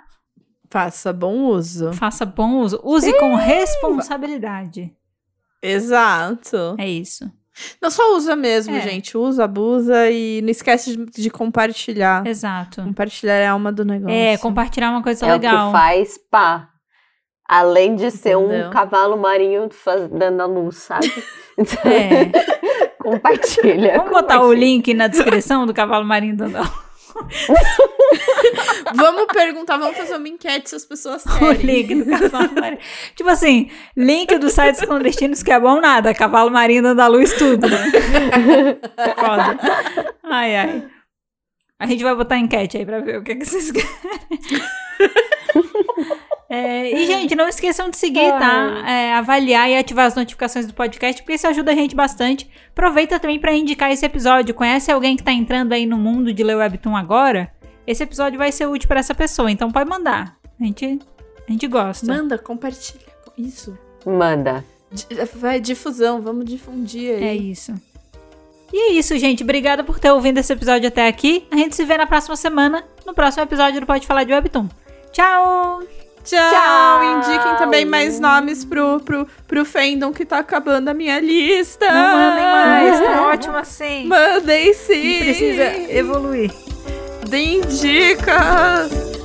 Speaker 3: Faça bom uso.
Speaker 1: Faça bom uso. Use com responsabilidade.
Speaker 3: Exato.
Speaker 1: É isso.
Speaker 3: Não só usa mesmo,
Speaker 1: É.
Speaker 3: gente. Usa, abusa e não esquece de, de compartilhar.
Speaker 1: Exato.
Speaker 3: Compartilhar é a alma do negócio.
Speaker 1: É, compartilhar uma coisa
Speaker 2: É o
Speaker 1: legal.
Speaker 2: que faz pá. Além de ser
Speaker 3: Entendeu?
Speaker 2: um cavalo marinho faz- dando a luz, sabe?
Speaker 1: É.
Speaker 2: compartilha.
Speaker 1: Vamos botar o
Speaker 2: compartilha.
Speaker 1: link na descrição do cavalo marinho do Andal.
Speaker 3: Vamos perguntar, vamos fazer uma enquete se as pessoas
Speaker 1: O
Speaker 3: querem.
Speaker 1: link do cavalo marinho. Tipo assim, link dos sites clandestinos que é bom nada. Cavalo marinho dando a luz, tudo, né? Foda. Ai, ai. A gente vai botar enquete aí pra ver o que, que vocês querem. É, e, gente, não esqueçam de seguir, tá? É, avaliar e ativar as notificações do podcast, porque isso ajuda a gente bastante. Aproveita também pra indicar esse episódio. Conhece alguém que tá entrando aí no mundo de ler Webtoon agora? Esse episódio vai ser útil pra essa pessoa, então pode mandar. A gente, a gente gosta.
Speaker 3: Manda, compartilha. Isso.
Speaker 2: Manda.
Speaker 3: Vai, difusão, vamos difundir aí.
Speaker 1: É isso. E é isso, gente. Obrigada por ter ouvido esse episódio até aqui. A gente se vê na próxima semana, no próximo episódio do Pode Falar de Webtoon. Tchau!
Speaker 3: Tchau!
Speaker 2: Tchau!
Speaker 3: Indiquem também mais nomes pro, pro, pro fandom que tá acabando a minha lista.
Speaker 1: Não mandem mais, tá ótimo assim.
Speaker 3: Mandem sim!
Speaker 1: Precisa evoluir.
Speaker 3: Deem dicas!